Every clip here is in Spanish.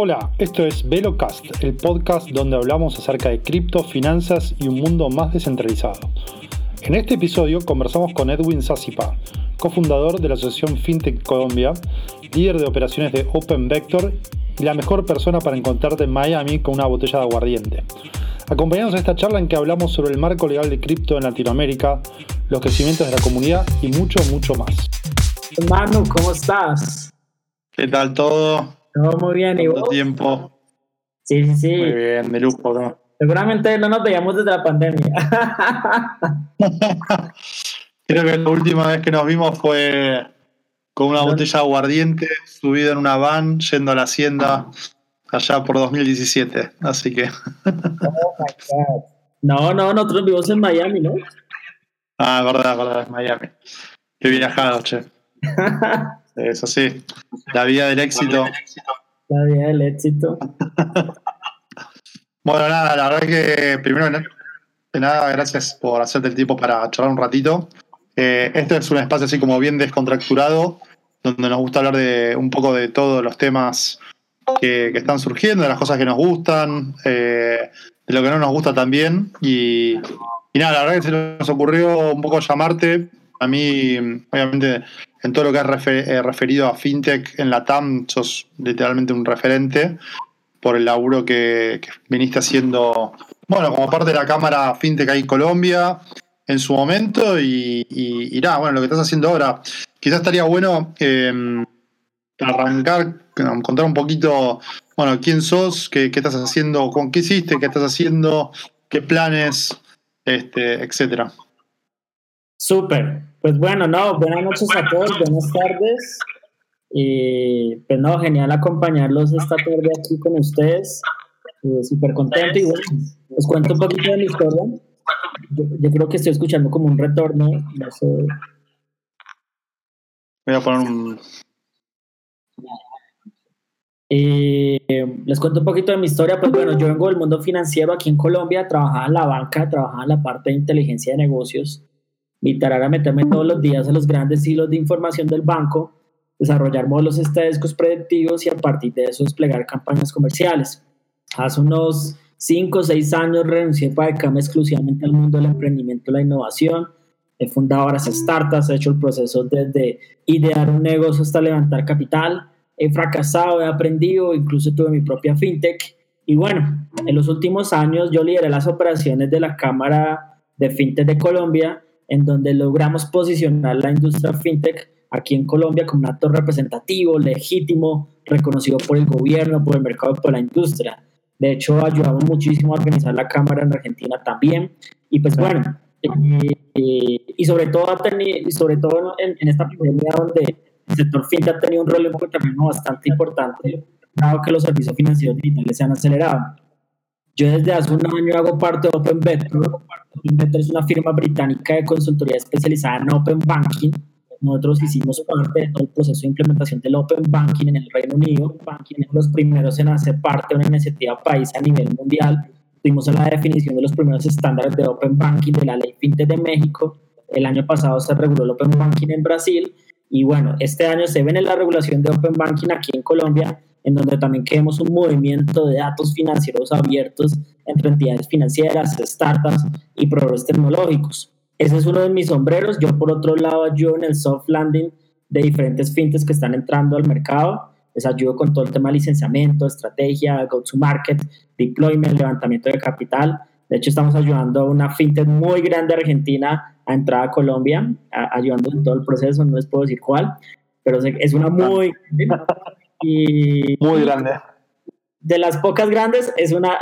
Hola, esto es VeloCast, el podcast donde hablamos acerca de cripto, finanzas y un mundo más descentralizado. En este episodio conversamos con Edwin Sassipa, cofundador de la Asociación FinTech Colombia, líder de operaciones de Open Vector y la mejor persona para encontrarte en Miami con una botella de aguardiente. Acompañanos a esta charla en que hablamos sobre el marco legal de cripto en Latinoamérica, los crecimientos de la comunidad y mucho, mucho más. Manu, ¿cómo estás? ¿Qué tal todo? Todo muy bien, ¿y vos? tiempo? Sí, sí, sí. Muy bien, de lujo, ¿no? Seguramente no nos veíamos desde la pandemia. Creo que la última vez que nos vimos fue con una botella de aguardiente, subida en una van, yendo a la hacienda allá por 2017. Así que. oh my God. No, no, nosotros vivimos en Miami, ¿no? Ah, verdad, verdad, es Miami. Qué viajado, che. Eso sí, la vía del éxito. La vida del éxito. Bueno, nada, la verdad que primero de nada, gracias por hacerte el tiempo para charlar un ratito. Eh, este es un espacio así como bien descontracturado, donde nos gusta hablar de un poco de todos los temas que, que están surgiendo, de las cosas que nos gustan, eh, de lo que no nos gusta también. Y, y nada, la verdad que se nos ocurrió un poco llamarte. A mí, obviamente, en todo lo que es eh, referido a FinTech en la TAM, sos literalmente un referente por el laburo que, viniste haciendo, bueno, como parte de la Cámara FinTech ahí en Colombia en su momento y, y, nada, bueno, lo que estás haciendo ahora. Quizás estaría bueno eh, arrancar, contar un poquito, bueno, quién sos, qué, qué, estás haciendo, con qué hiciste, qué estás haciendo, qué planes, este, etcétera. Súper. Pues bueno, no, buenas noches a todos, buenas tardes. Y pues no, genial acompañarlos esta tarde aquí con ustedes. Eh, Súper contento y bueno, les cuento un poquito de mi historia. Yo, yo, creo que estoy escuchando como un retorno. No sé. Voy a poner un. Eh, les cuento un poquito de mi historia. Pues bueno, yo vengo del mundo financiero aquí en Colombia, trabajaba en la banca, trabajaba en la parte de inteligencia de negocios. Mi tarea era meterme todos los días a los grandes hilos de información del banco, desarrollar modelos estadísticos predictivos y a partir de eso desplegar campañas comerciales. Hace unos 5 o 6 años renuncié para dedicarme exclusivamente al mundo del emprendimiento y la innovación. He fundado varias startups, he hecho el proceso desde idear un negocio hasta levantar capital. He fracasado, he aprendido, incluso tuve mi propia fintech. Y bueno, en los últimos años yo lideré las operaciones de la Cámara de Fintech de Colombia, en donde logramos posicionar la industria fintech aquí en Colombia como un actor representativo, legítimo, reconocido por el gobierno, por el mercado por la industria. De hecho, ayudamos muchísimo a organizar la Cámara en Argentina también. Y pues bueno, eh, eh, y sobre todo, y sobre todo en, en, esta pandemia donde el sector fintech ha tenido un rol también bastante importante, dado que los servicios financieros digitales se han acelerado. Yo desde hace un año hago parte de Open Vector. Open es una firma británica de consultoría especializada en Open Banking. Nosotros hicimos parte de todo el proceso de implementación del Open Banking en el Reino Unido. Banking los primeros en hacer parte de una iniciativa país a nivel mundial. Tuvimos la definición de los primeros estándares de Open Banking de la Ley FinTech de México. El año pasado se reguló el Open Banking en Brasil. Y bueno, este año se ve en la regulación de Open Banking aquí en Colombia en donde también queremos un movimiento de datos financieros abiertos entre entidades financieras, startups y proveedores tecnológicos. Ese es uno de mis sombreros. Yo, por otro lado, ayudo en el soft landing de diferentes fintechs que están entrando al mercado. Les ayudo con todo el tema de licenciamiento, estrategia, go-to-market, deployment, levantamiento de capital. De hecho, estamos ayudando a una fintech muy grande argentina a entrar a Colombia, a, ayudando en todo el proceso. No les puedo decir cuál, pero es una muy y, Muy grande. De las pocas grandes, es una,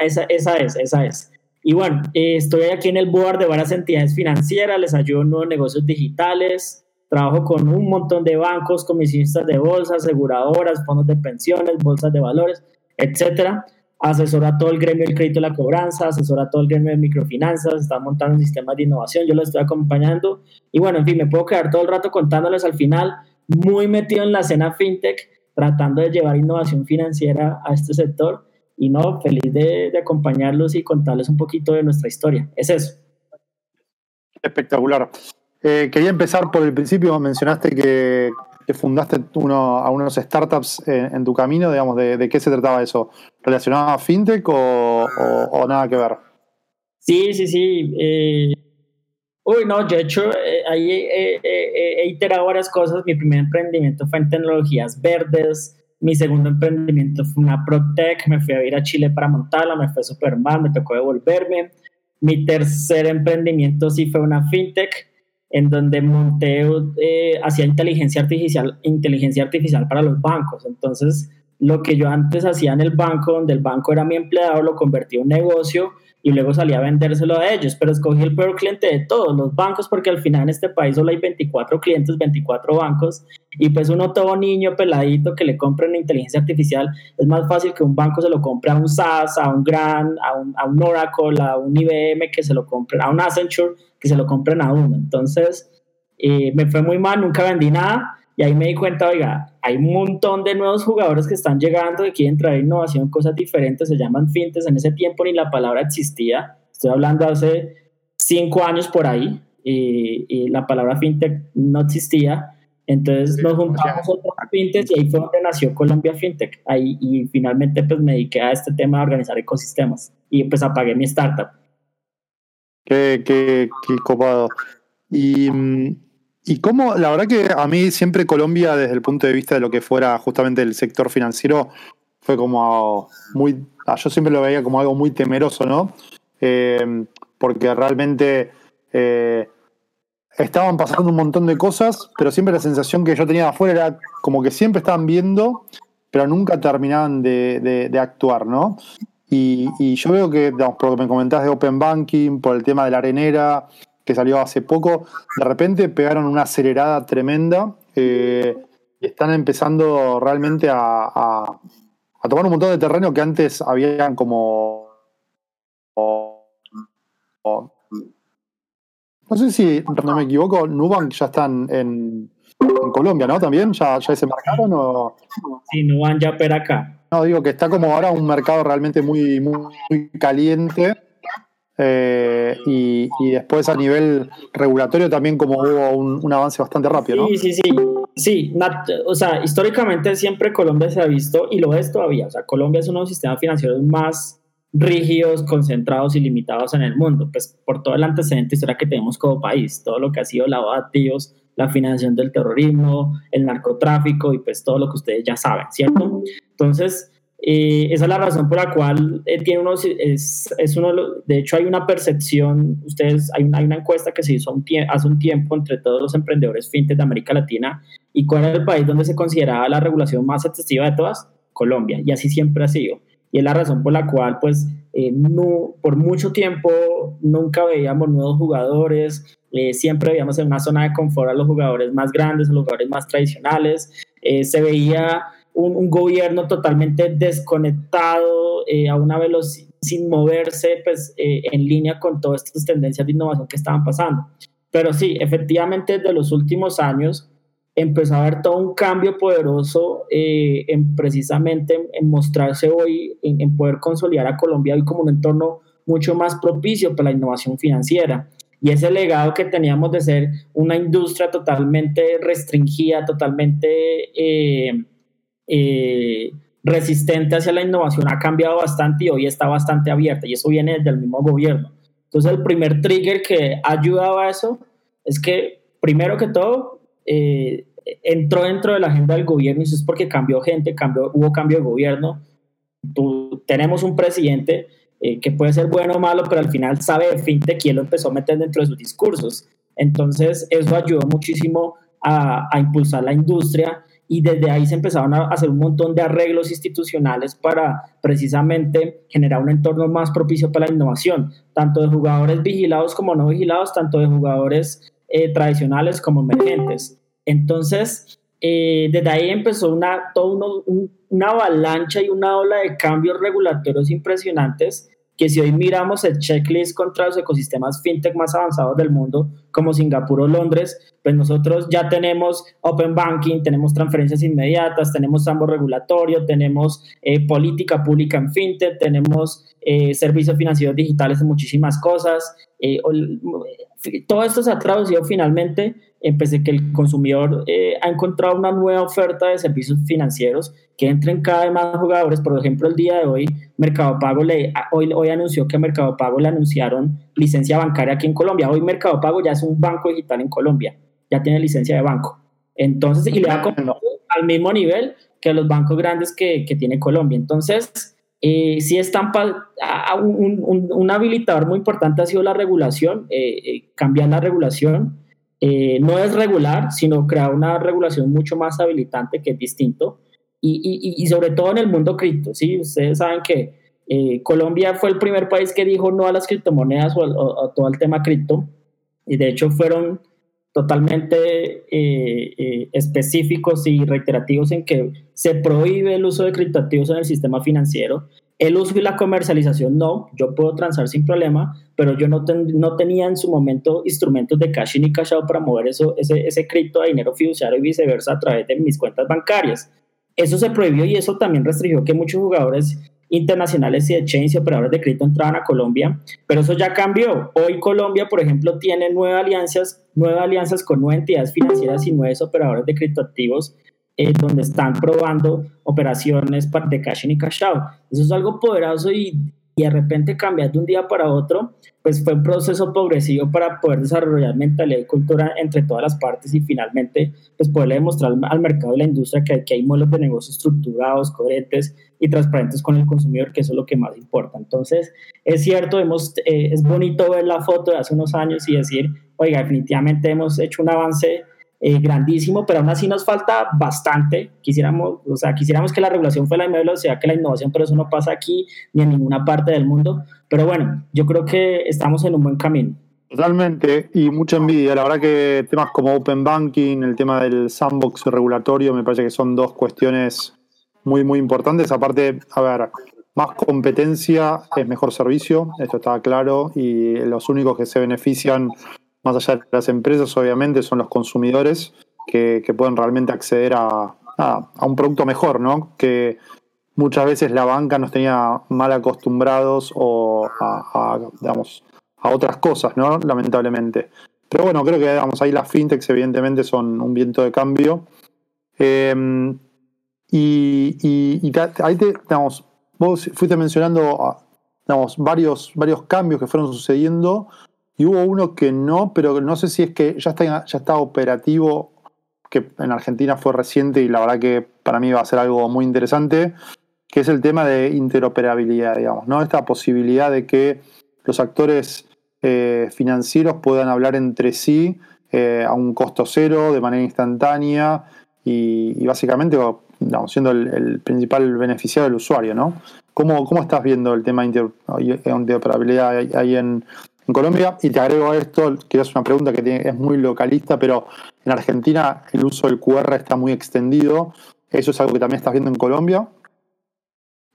esa, esa es, esa es. Y bueno, estoy aquí en el board de varias entidades financieras, les ayudo en nuevos negocios digitales, trabajo con un montón de bancos, comisionistas de bolsas, aseguradoras, fondos de pensiones, bolsas de valores, etcétera. Asesora todo el gremio del crédito y la cobranza, asesora todo el gremio de microfinanzas, está montando un sistema de innovación, yo lo estoy acompañando. Y bueno, en fin, me puedo quedar todo el rato contándoles al final muy metido en la escena fintech, tratando de llevar innovación financiera a este sector. Y no, feliz de, de, acompañarlos y contarles un poquito de nuestra historia. Es eso. Espectacular. Eh, quería empezar por el principio. Mencionaste que que fundaste uno, a unos startups en, tu camino, digamos, de, qué se trataba eso? ¿Relacionado a fintech o, nada que ver? Sí, sí, sí. Eh, uy, no, yo he hecho, eh, ahí he iterado varias cosas. Mi primer emprendimiento fue en tecnologías verdes. Mi segundo emprendimiento fue una ProTech. Me fui a ir a Chile para montarla, me fue súper mal, me tocó devolverme. Mi tercer emprendimiento sí fue una fintech en donde monté, eh, hacía inteligencia artificial, inteligencia artificial para los bancos. Entonces, lo que yo antes hacía en el banco, donde el banco era mi empleado, lo convertí en un negocio y luego salí a vendérselo a ellos, pero escogí el peor cliente de todos los bancos porque al final en este país solo hay 24 clientes, 24 bancos y pues uno todo niño peladito que le compre una inteligencia artificial es más fácil que un banco se lo compre a un SaaS, a un Gran, a un, a un Oracle, a un IBM que se lo compre, a un Accenture que se lo compren a uno. Entonces eh, me fue muy mal, nunca vendí nada y ahí me di cuenta, oiga, hay un montón de nuevos jugadores que están llegando, que quieren traer innovación, cosas diferentes, se llaman fintes. En ese tiempo ni la palabra existía. Estoy hablando hace cinco años por ahí y, la palabra fintech no existía. Entonces nos juntamos otros fintechs y ahí fue donde nació Colombia Fintech. Ahí, y finalmente pues me dediqué a este tema de organizar ecosistemas y pues apagué mi startup. Qué, qué, qué copado. Y mm, y cómo, la verdad que a mí siempre Colombia, desde el punto de vista de lo que fuera justamente el sector financiero, fue como muy, ah, yo siempre lo veía como algo muy temeroso, ¿no? Eh, porque realmente eh, estaban pasando un montón de cosas, pero siempre la sensación que yo tenía de afuera era como que siempre estaban viendo, pero nunca terminaban de, actuar, ¿no? Y, yo veo que, por lo que me comentás de Open Banking, por el tema de la arenera, que salió hace poco, de repente pegaron una acelerada tremenda eh, y están empezando realmente a, tomar un montón de terreno que antes habían como... no sé si, no me equivoco, Nubank ya están en, Colombia, ¿no? También, ¿ya, ya se marcaron o...? Sí, Nubank ya per acá. No, digo que está como ahora un mercado realmente muy, muy caliente eh, y, después a nivel regulatorio también como hubo un, avance bastante rápido, ¿no? Sí, sí, sí. Sí, o sea, históricamente siempre Colombia se ha visto, y lo es todavía, o sea, Colombia es uno de los sistemas financieros más rígidos, concentrados y limitados en el mundo, pues por todo el antecedente histórico que tenemos como país, todo lo que ha sido lavado de activos, la financiación del terrorismo, el narcotráfico y pues todo lo que ustedes ya saben, ¿cierto? Entonces, eh, esa es la razón por la cual eh, tiene unos, es, es uno, de hecho hay una percepción, ustedes, hay una, encuesta que se hizo hace un tiempo entre todos los emprendedores fintech de América Latina y cuál era el país donde se consideraba la regulación más excesiva de todas, Colombia, y así siempre ha sido. Y es la razón por la cual, pues, eh, no, por mucho tiempo nunca veíamos nuevos jugadores, siempre veíamos en una zona de confort a los jugadores más grandes, a los jugadores más tradicionales, se veía un, gobierno totalmente desconectado, eh, a una velocidad sin moverse pues, eh, en línea con todas estas tendencias de innovación que estaban pasando. Pero sí, efectivamente, desde los últimos años empezó a haber todo un cambio poderoso eh, en precisamente en, mostrarse hoy, en, en, poder consolidar a Colombia hoy como un entorno mucho más propicio para la innovación financiera. Y ese legado que teníamos de ser una industria totalmente restringida, totalmente eh, resistente hacia la innovación ha cambiado bastante y hoy está bastante abierta y eso viene del mismo gobierno. Entonces el primer trigger que ha ayudado a eso es que primero que todo eh, entró dentro de la agenda del gobierno y eso es porque cambió gente, cambió, hubo cambio de gobierno. tenemos un presidente eh, que puede ser bueno o malo, pero al final sabe de fintech y él lo empezó a meter dentro de sus discursos. Entonces eso ayudó muchísimo a, a impulsar la industria y desde ahí se empezaron a hacer un montón de arreglos institucionales para precisamente generar un entorno más propicio para la innovación, tanto de jugadores vigilados como no vigilados, tanto de jugadores eh, tradicionales como emergentes. Entonces, eh, desde ahí empezó una, una avalancha y una ola de cambios regulatorios impresionantes que si hoy miramos el checklist contra los ecosistemas fintech más avanzados del mundo, como Singapur o Londres, pues nosotros ya tenemos Open Banking, tenemos transferencias inmediatas, tenemos ambos regulatorio, tenemos eh, política pública en fintech, tenemos eh, servicios financieros digitales en muchísimas cosas. Eh, todo esto se ha traducido finalmente en que el consumidor ha encontrado una nueva oferta de servicios financieros que entren cada vez más jugadores. Por ejemplo, el día de hoy, Mercado Pago le, hoy, hoy anunció que Mercado Pago le anunciaron licencia bancaria aquí en Colombia. Hoy Mercado Pago ya es un banco digital en Colombia, ya tiene licencia de banco. Entonces, y le va al mismo nivel que los bancos grandes que, que tiene Colombia. Entonces, eh, sí están un, un, habilitador muy importante ha sido la regulación, eh, eh, cambiar la regulación. Eh, no es regular, sino crear una regulación mucho más habilitante que es distinto. Y, y, y sobre todo en el mundo cripto, ¿sí? Ustedes saben que Colombia fue el primer país que dijo no a las criptomonedas o, a todo el tema cripto. Y de hecho fueron totalmente específicos y reiterativos en que se prohíbe el uso de criptoactivos en el sistema financiero. El uso y la comercialización no, yo puedo transar sin problema, pero yo no, no tenía en su momento instrumentos de cash ni cash out para mover eso, ese, ese cripto a dinero fiduciario y viceversa a través de mis cuentas bancarias. Eso se prohibió y eso también restringió que muchos jugadores internacionales y de chains y operadores de cripto entraban a Colombia, pero eso ya cambió. Hoy Colombia, por ejemplo, tiene nueve alianzas, nueve alianzas con nueve entidades financieras y nueve operadores de criptoactivos eh, donde están probando operaciones de cash in y cash out. Eso es algo poderoso y, y de repente cambiar de un día para otro, pues fue un proceso progresivo para poder desarrollar mentalidad y cultura entre todas las partes y finalmente pues poderle demostrar al mercado y la industria que, que hay modelos de negocio estructurados, coherentes y transparentes con el consumidor, que eso es lo que más importa. Entonces, es cierto, hemos, eh, es bonito ver la foto de hace unos años y decir, oiga, definitivamente hemos hecho un avance eh, grandísimo, pero aún así nos falta bastante. Quisiéramos, o sea, quisiéramos que la regulación fuera la misma velocidad que la innovación, pero eso no pasa aquí ni en ninguna parte del mundo. Pero bueno, yo creo que estamos en un buen camino. Totalmente, y mucha envidia. La verdad que temas como Open Banking, el tema del sandbox regulatorio, me parece que son dos cuestiones muy, muy importantes. Aparte, a ver, más competencia es mejor servicio, esto está claro, y los únicos que se benefician más allá de las empresas, obviamente, son los consumidores que, pueden realmente acceder a, un producto mejor, ¿no? Que muchas veces la banca nos tenía mal acostumbrados o a, digamos, a otras cosas, ¿no? Lamentablemente. Pero bueno, creo que digamos, ahí las fintechs evidentemente son un viento de cambio. Em, y, y, ahí te, digamos, vos fuiste mencionando digamos, varios, varios cambios que fueron sucediendo y hubo uno que no, pero no sé si es que ya está, ya está operativo, que en Argentina fue reciente y la verdad que para mí va a ser algo muy interesante, que es el tema de interoperabilidad, digamos, ¿no? Esta posibilidad de que los actores eh, financieros puedan hablar entre sí eh, a un costo cero, de manera instantánea y, básicamente siendo el, principal beneficiario del usuario, ¿no? ¿Cómo, ¿Cómo, estás viendo el tema de interoperabilidad ahí en, en Colombia. Y te agrego a esto, que es una pregunta que es muy localista, pero en Argentina el uso del QR está muy extendido. ¿Eso es algo que también estás viendo en Colombia?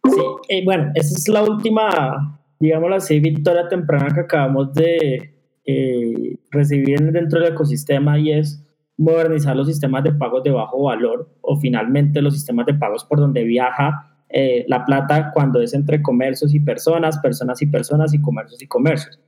Sí, eh, bueno, esa es la última, digámoslo así, victoria temprana que acabamos de eh, recibir dentro del ecosistema y es modernizar los sistemas de pagos de bajo valor o finalmente los sistemas de pagos por donde viaja eh, la plata cuando es entre comercios y personas, personas y personas y comercios y comercios.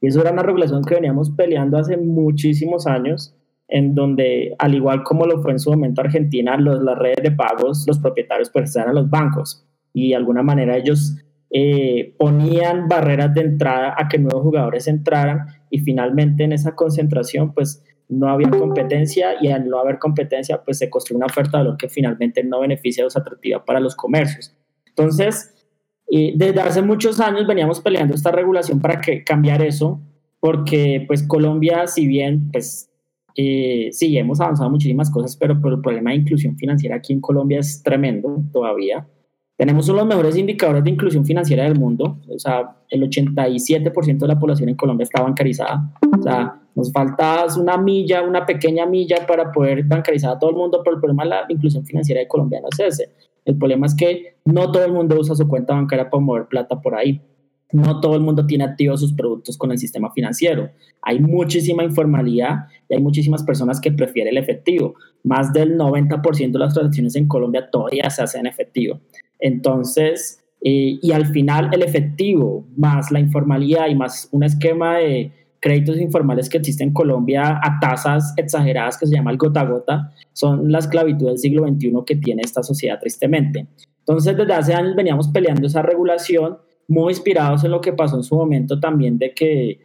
Y eso era una regulación que veníamos peleando hace muchísimos años, en donde, al igual como lo fue en su momento Argentina, los, las redes de pagos, los propietarios pues eran los bancos y de alguna manera ellos eh, ponían barreras de entrada a que nuevos jugadores entraran y finalmente en esa concentración pues no había competencia y al no haber competencia pues se construyó una oferta de valor que finalmente no beneficia o es atractiva para los comercios. Entonces, desde hace muchos años veníamos peleando esta regulación para que cambiar eso, porque pues Colombia, si bien pues eh, sí, hemos avanzado muchísimas cosas, pero, pero, el problema de inclusión financiera aquí en Colombia es tremendo todavía. Tenemos uno de los mejores indicadores de inclusión financiera del mundo, o sea, el 87% de la población en Colombia está bancarizada, o sea, nos falta una milla, una pequeña milla para poder bancarizar a todo el mundo, pero el problema de la inclusión financiera de Colombia no es ese. El problema es que no todo el mundo usa su cuenta bancaria para mover plata por ahí. No todo el mundo tiene activos sus productos con el sistema financiero. Hay muchísima informalidad y hay muchísimas personas que prefieren el efectivo. Más del 90% de las transacciones en Colombia todavía se hacen en efectivo. Entonces, eh, y al final el efectivo más la informalidad y más un esquema de, créditos informales que existen en Colombia a tasas exageradas que se llama el gota a gota, son la esclavitud del siglo XXI que tiene esta sociedad tristemente. Entonces, desde hace años veníamos peleando esa regulación muy inspirados en lo que pasó en su momento también de que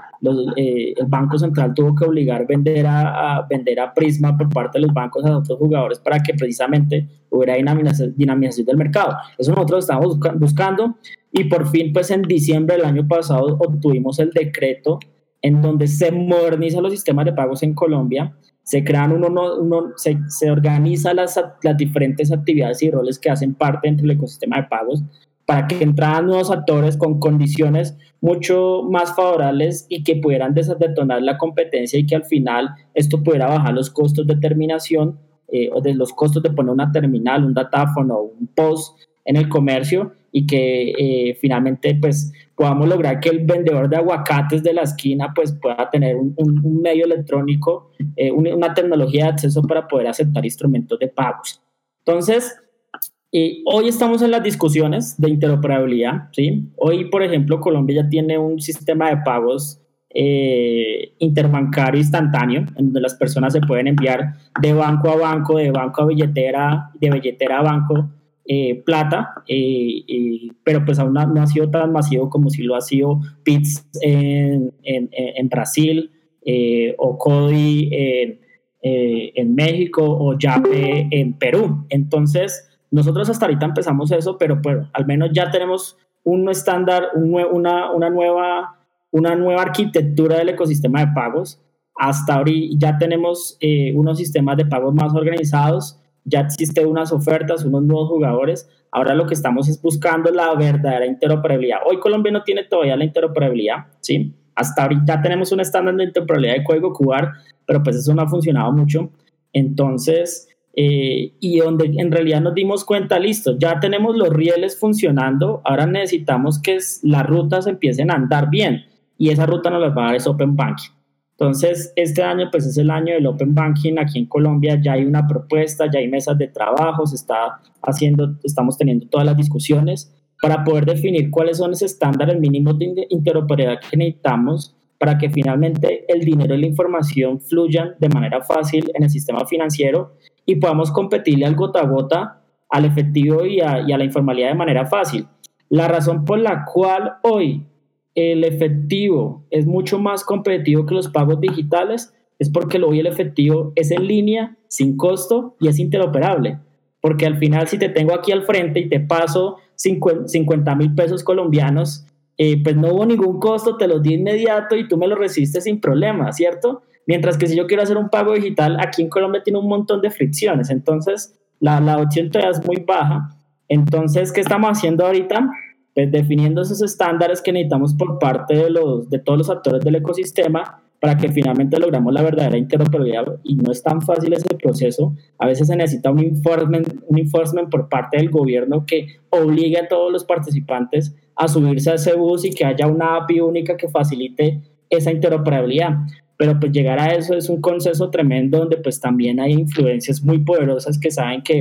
eh, el Banco Central tuvo que obligar a vender a, vender a Prisma por parte de los bancos a otros jugadores para que precisamente hubiera dinamización, dinamización del mercado. Eso nosotros estamos buscando y por fin pues en diciembre del año pasado obtuvimos el decreto en donde se modernizan los sistemas de pagos en Colombia, se crean uno, uno se, se organizan las, las diferentes actividades y roles que hacen parte dentro del ecosistema de pagos, para que entraran nuevos actores con condiciones mucho más favorables y que pudieran desdetonar la competencia y que al final esto pudiera bajar los costos de terminación eh, o de los costos de poner una terminal, un datáfono un post en el comercio y que eh, finalmente pues podamos lograr que el vendedor de aguacates de la esquina pues pueda tener un, medio electrónico, eh, una tecnología de acceso para poder aceptar instrumentos de pagos. Entonces, y hoy estamos en las discusiones de interoperabilidad, ¿sí? Hoy, por ejemplo, Colombia ya tiene un sistema de pagos eh, interbancario instantáneo, en donde las personas se pueden enviar de banco a banco, de banco a billetera, de billetera a banco, eh, plata, eh, pero pues aún no, ha sido tan masivo como si lo ha sido PITS en, en, en Brasil o CODI en, en México o YAPE en Perú. Entonces, nosotros hasta ahorita empezamos eso, pero pues al menos ya tenemos un estándar, una, una, nueva, una nueva arquitectura del ecosistema de pagos. Hasta ahorita ya tenemos eh, unos sistemas de pagos más organizados, ya existen unas ofertas, unos nuevos jugadores. Ahora lo que estamos es buscando la verdadera interoperabilidad. Hoy Colombia no tiene todavía la interoperabilidad, ¿sí? Hasta ahorita tenemos un estándar de interoperabilidad de código QR, pero pues eso no ha funcionado mucho. Entonces, eh, y donde en realidad nos dimos cuenta, listo, ya tenemos los rieles funcionando, ahora necesitamos que las rutas empiecen a andar bien y esa ruta nos las va a dar es Open Banking. Entonces, este año pues es el año del Open Banking aquí en Colombia, ya hay una propuesta, ya hay mesas de trabajo, se está haciendo, estamos teniendo todas las discusiones para poder definir cuáles son esos estándares mínimos de interoperabilidad que necesitamos para que finalmente el dinero y la información fluyan de manera fácil en el sistema financiero y podamos competirle al gota a gota, al efectivo y a, la informalidad de manera fácil. La razón por la cual hoy el efectivo es mucho más competitivo que los pagos digitales es porque hoy el efectivo es en línea, sin costo y es interoperable. Porque al final si te tengo aquí al frente y te paso 50 mil pesos colombianos, eh, pues no hubo ningún costo, te los di inmediato y tú me los recibiste sin problema, ¿cierto? Mientras que si yo quiero hacer un pago digital, aquí en Colombia tiene un montón de fricciones, entonces la, la opción todavía es muy baja. Entonces, ¿qué estamos haciendo ahorita? Pues definiendo esos estándares que necesitamos por parte de, los, de todos los actores del ecosistema para que finalmente logramos la verdadera interoperabilidad y no es tan fácil ese proceso. A veces se necesita un enforcement, un por parte del gobierno que obligue a todos los participantes a subirse a ese bus y que haya una API única que facilite esa interoperabilidad pero pues llegar a eso es un consenso tremendo donde pues también hay influencias muy poderosas que saben que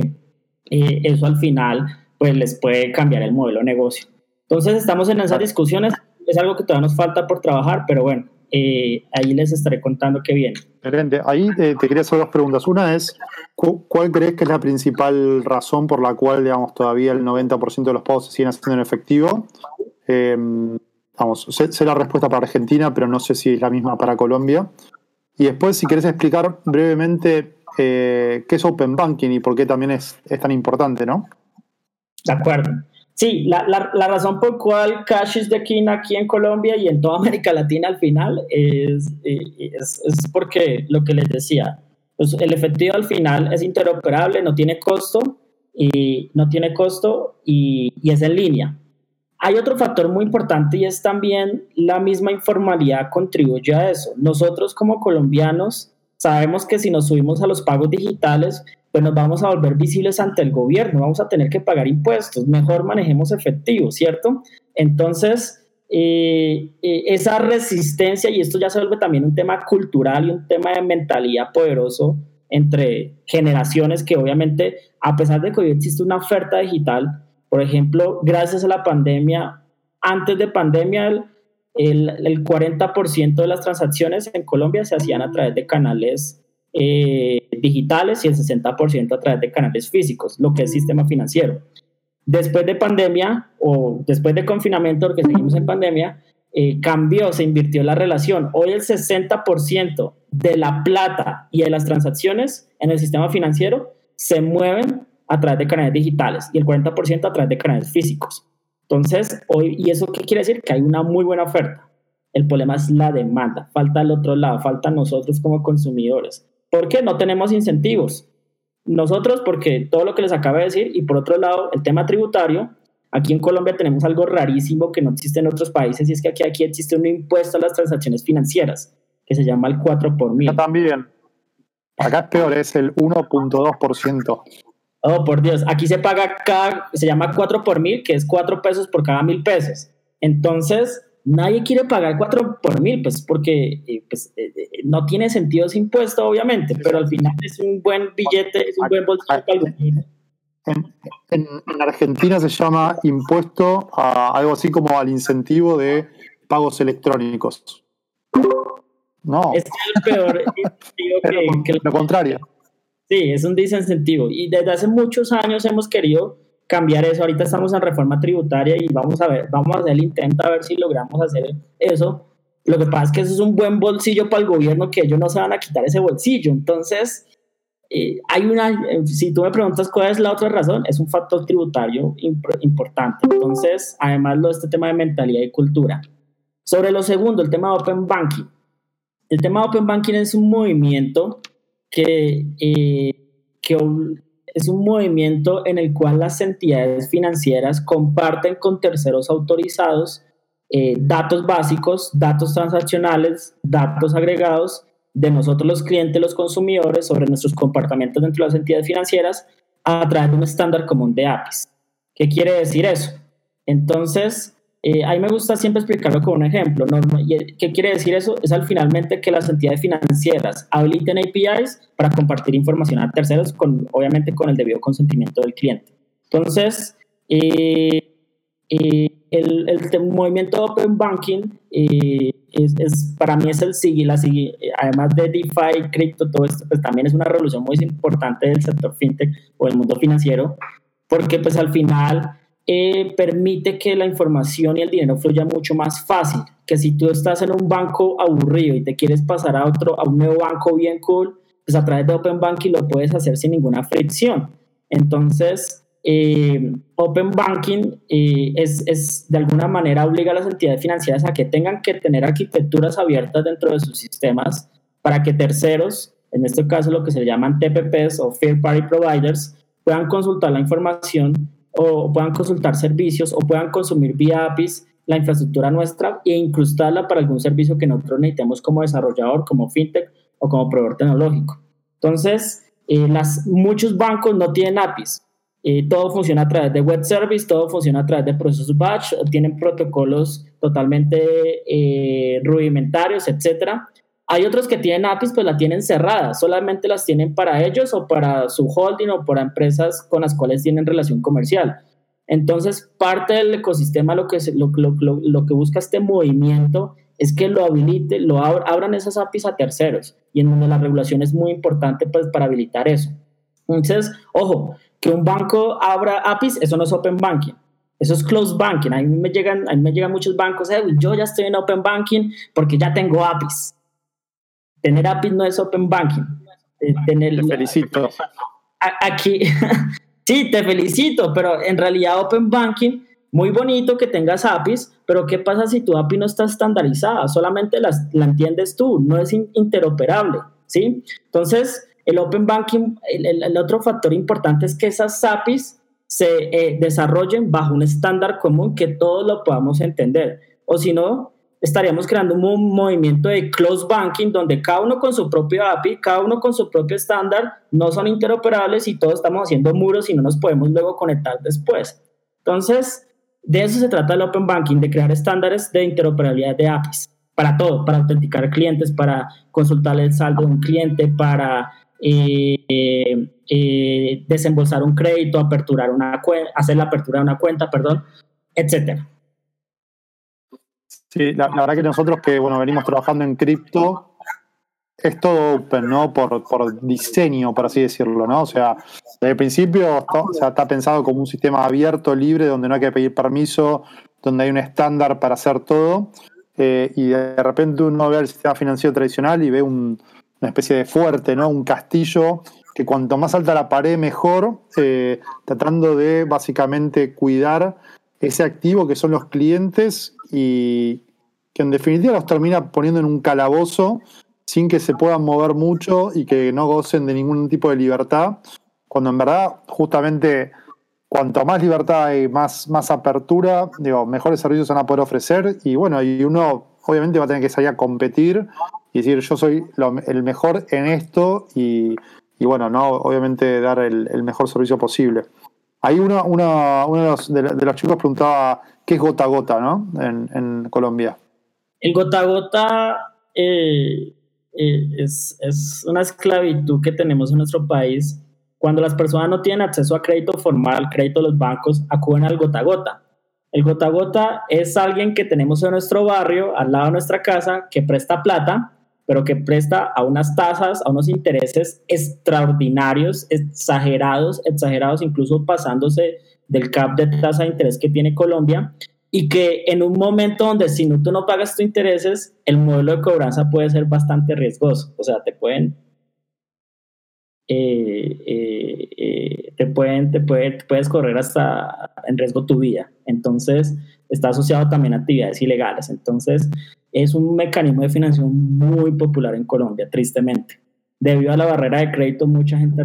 eh, eso al final pues les puede cambiar el modelo de negocio. Entonces estamos en esas discusiones, es algo que todavía nos falta por trabajar, pero bueno, eh, ahí les estaré contando qué viene. Excelente. Ahí te, quería hacer dos preguntas. Una es, ¿cuál crees que es la principal razón por la cual, digamos, todavía el 90% de los pagos se siguen haciendo en efectivo? Eh, Vamos, sé, la respuesta para Argentina, pero no sé si es la misma para Colombia. Y después, si querés explicar brevemente eh, qué es Open Banking y por qué también es, tan importante, ¿no? De acuerdo. Sí, la, la, razón por cual Cash is the King aquí en Colombia y en toda América Latina al final es, es, es porque lo que les decía, pues el efectivo al final es interoperable, no tiene costo y no tiene costo y, y es en línea. Hay otro factor muy importante y es también la misma informalidad contribuye a eso. Nosotros como colombianos sabemos que si nos subimos a los pagos digitales, pues nos vamos a volver visibles ante el gobierno, vamos a tener que pagar impuestos, mejor manejemos efectivo, ¿cierto? Entonces, eh, eh, esa resistencia, y esto ya se vuelve también un tema cultural y un tema de mentalidad poderoso entre generaciones que obviamente, a pesar de que hoy existe una oferta digital, por ejemplo, gracias a la pandemia, antes de pandemia, el, el 40% de las transacciones en Colombia se hacían a través de canales eh, digitales y el 60% a través de canales físicos, lo que es sistema financiero. Después de pandemia o después de confinamiento, porque seguimos en pandemia, eh, cambió, se invirtió la relación. Hoy el 60% de la plata y de las transacciones en el sistema financiero se mueven a través de canales digitales y el 40% a través de canales físicos. Entonces, hoy, ¿y eso qué quiere decir? Que hay una muy buena oferta. El problema es la demanda, falta el otro lado, falta nosotros como consumidores. ¿Por qué no tenemos incentivos? Nosotros, porque todo lo que les acabo de decir, y por otro lado, el tema tributario, aquí en Colombia tenemos algo rarísimo que no existe en otros países, y es que aquí, aquí existe un impuesto a las transacciones financieras, que se llama el 4 por mil. también. Acá peor, es el 1.2%. Oh, por Dios, aquí se paga cada, se llama 4 por mil, que es 4 pesos por cada mil pesos. Entonces, nadie quiere pagar 4 por mil, pues porque eh, pues, eh, eh, no tiene sentido ese impuesto, obviamente, pero al final es un buen billete, es un buen bolsillo para el en, en, en, Argentina se llama impuesto a algo así como al incentivo de pagos electrónicos. No. Es el peor que, que, lo contrario. Sí, es un desincentivo. Y desde hace muchos años hemos querido cambiar eso. Ahorita estamos en reforma tributaria y vamos a ver, vamos a hacer el intento a ver si logramos hacer eso. Lo que pasa es que eso es un buen bolsillo para el gobierno que ellos no se van a quitar ese bolsillo. Entonces, eh, hay una, eh, si tú me preguntas cuál es la otra razón, es un factor tributario imp importante. Entonces, además, lo, este tema de mentalidad y cultura. Sobre lo segundo, el tema de Open Banking. El tema de Open Banking es un movimiento que, eh, es un movimiento en el cual las entidades financieras comparten con terceros autorizados eh, datos básicos, datos transaccionales, datos agregados de nosotros los clientes, los consumidores, sobre nuestros comportamientos dentro de las entidades financieras a través de un estándar común de APIs. ¿Qué quiere decir eso? Entonces, eh, a mí me gusta siempre explicarlo con un ejemplo. ¿no? ¿Qué quiere decir eso? Es al finalmente que las entidades financieras habiliten APIs para compartir información a terceros, con, obviamente con el debido consentimiento del cliente. Entonces, eh, eh, el, el, movimiento Open Banking es, es, para mí es el sigue, la sigue, además de DeFi, cripto, todo esto, pues también es una revolución muy importante del sector fintech o del mundo financiero, porque pues al final eh, permite que la información y el dinero fluya mucho más fácil. Que si tú estás en un banco aburrido y te quieres pasar a otro, a un nuevo banco bien cool, pues a través de Open Banking lo puedes hacer sin ninguna fricción. Entonces, eh, Open Banking eh, es, es, de alguna manera obliga a las entidades financieras a que tengan que tener arquitecturas abiertas dentro de sus sistemas para que terceros, en este caso lo que se llaman TPPs o Third Party Providers, puedan consultar la información o puedan consultar servicios o puedan consumir vía APIs la infraestructura nuestra e incrustarla para algún servicio que nosotros necesitemos como desarrollador, como fintech o como proveedor tecnológico. Entonces, eh, las, muchos bancos no tienen APIs. Eh, todo funciona a través de web service, todo funciona a través de procesos batch, tienen protocolos totalmente eh, rudimentarios, etcétera. Hay otros que tienen APIs, pues la tienen cerrada, solamente las tienen para ellos o para su holding o para empresas con las cuales tienen relación comercial. Entonces, parte del ecosistema, lo que, lo, lo, lo que busca este movimiento es que lo habilite, lo abran esas APIs a terceros y en donde la regulación es muy importante pues, para habilitar eso. Entonces, ojo, que un banco abra APIs, eso no es Open Banking. Eso es closed banking. A mí me llegan, a mí me llegan muchos bancos, eh, yo ya estoy en Open Banking porque ya tengo APIs tener APIs no es Open Banking. Tener, te felicito. Aquí, sí, te felicito, pero en realidad Open Banking, muy bonito que tengas APIs, pero ¿qué pasa si tu API no está estandarizada? Solamente las, la entiendes tú, no es interoperable, ¿sí? Entonces, el Open Banking, el, el, otro factor importante es que esas APIs se eh, desarrollen bajo un estándar común que todos lo podamos entender. O si no, estaríamos creando un movimiento de close banking donde cada uno con su propio API, cada uno con su propio estándar, no son interoperables y todos estamos haciendo muros y no nos podemos luego conectar después. Entonces, de eso se trata el Open Banking, de crear estándares de interoperabilidad de APIs para todo, para autenticar clientes, para consultar el saldo de un cliente, para eh, eh, desembolsar un crédito, aperturar una hacer la apertura de una cuenta, perdón, etcétera. Sí, la, verdad que nosotros que bueno venimos trabajando en cripto, es todo open, ¿no? Por, por diseño, por así decirlo, ¿no? O sea, desde el principio está, está pensado como un sistema abierto, libre, donde no hay que pedir permiso, donde hay un estándar para hacer todo. Eh, y de repente uno ve el sistema financiero tradicional y ve una especie de fuerte, ¿no? Un castillo que cuanto más alta la pared mejor, eh, tratando de básicamente cuidar ese activo que son los clientes y que en definitiva los termina poniendo en un calabozo sin que se puedan mover mucho y que no gocen de ningún tipo de libertad, cuando en verdad justamente cuanto más libertad hay, más, más apertura, digo, mejores servicios van a poder ofrecer y bueno, y uno obviamente va a tener que salir a competir y decir yo soy el mejor en esto y, bueno, no obviamente dar el, mejor servicio posible. Ahí uno, uno, uno de, los, de, los, chicos preguntaba qué es gota a gota, ¿no? En, en Colombia. El gota a gota eh, eh, es, es, una esclavitud que tenemos en nuestro país. Cuando las personas no tienen acceso a crédito formal, crédito de los bancos, acuden al gota a gota. El gota a gota es alguien que tenemos en nuestro barrio, al lado de nuestra casa, que presta plata, pero que presta a unas tasas, a unos intereses extraordinarios, exagerados, exagerados, incluso pasándose del cap de tasa de interés que tiene Colombia y que en un momento donde si no, tú no pagas tus intereses, el modelo de cobranza puede ser bastante riesgoso. O sea, te pueden, eh, eh, eh, te pueden, te, puedes correr hasta en riesgo tu vida. Entonces, está asociado también a actividades ilegales. Entonces, es un mecanismo de financiación muy popular en Colombia, tristemente. Debido a la barrera de crédito, mucha gente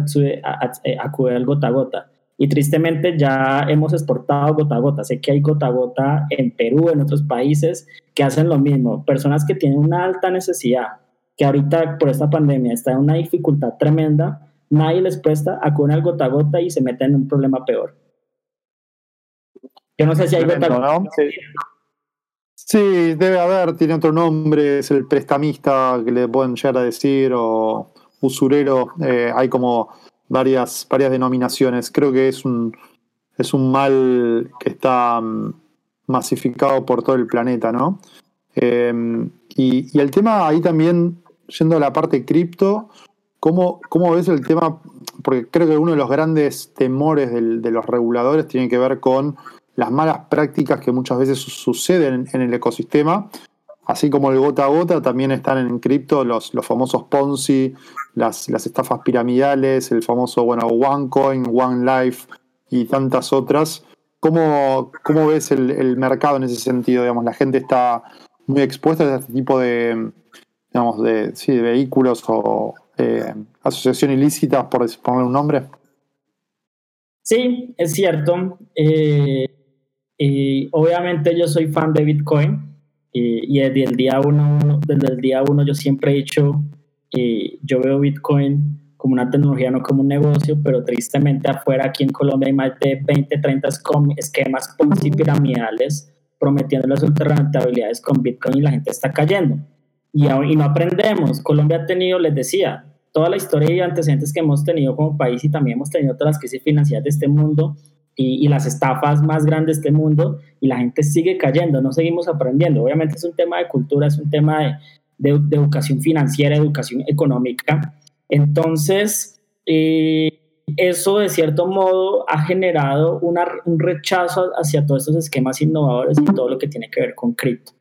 acude al gota a gota y tristemente ya hemos exportado gota a gota. Sé que hay gota a gota en Perú, en otros países que hacen lo mismo. Personas que tienen una alta necesidad, que ahorita por esta pandemia está en una dificultad tremenda, nadie les presta, acuden al gota a gota y se meten en un problema peor. Yo no sé si hay gota a gota. Debe haber, tiene otro nombre, es el prestamista que le pueden llegar a decir, o usurero, eh, hay como varias, varias denominaciones. Creo que es un, es un mal que está mm, masificado por todo el planeta, ¿no? Em, y, el tema ahí también, yendo a la parte cripto, ¿cómo, ¿cómo, ves el tema? Porque creo que uno de los grandes temores de los reguladores tiene que ver con las malas prácticas que muchas veces suceden en el ecosistema Así como el gota a gota, también están en cripto los, los famosos Ponzi, las, las estafas piramidales, el famoso, bueno, OneCoin, OneLife y tantas otras. ¿Cómo, cómo ves el, mercado en ese sentido? Digamos, la gente está muy expuesta a este tipo de, digamos, de, sí, de vehículos o eh, asociación ilícitas, por ponerle un nombre. Sí, es cierto. Eh, obviamente yo soy fan de Bitcoin. Y, desde el día uno, desde el día uno yo siempre he dicho, eh, yo veo Bitcoin como una tecnología, no como un negocio, pero tristemente afuera aquí en Colombia hay más de 20, 30 esquemas piramidales prometiendo las rentabilidades con Bitcoin y la gente está cayendo. Y, y no aprendemos. Colombia ha tenido, les decía, toda la historia y antecedentes que hemos tenido como país y también hemos tenido todas las crisis financieras de este mundo y, las estafas más grandes de este mundo y la gente sigue cayendo, no seguimos aprendiendo. Obviamente es un tema de cultura, es un tema de, de, educación financiera, educación económica. Entonces, eh, eso de cierto modo ha generado una, un rechazo hacia todos estos esquemas innovadores y todo lo que tiene que ver con cripto.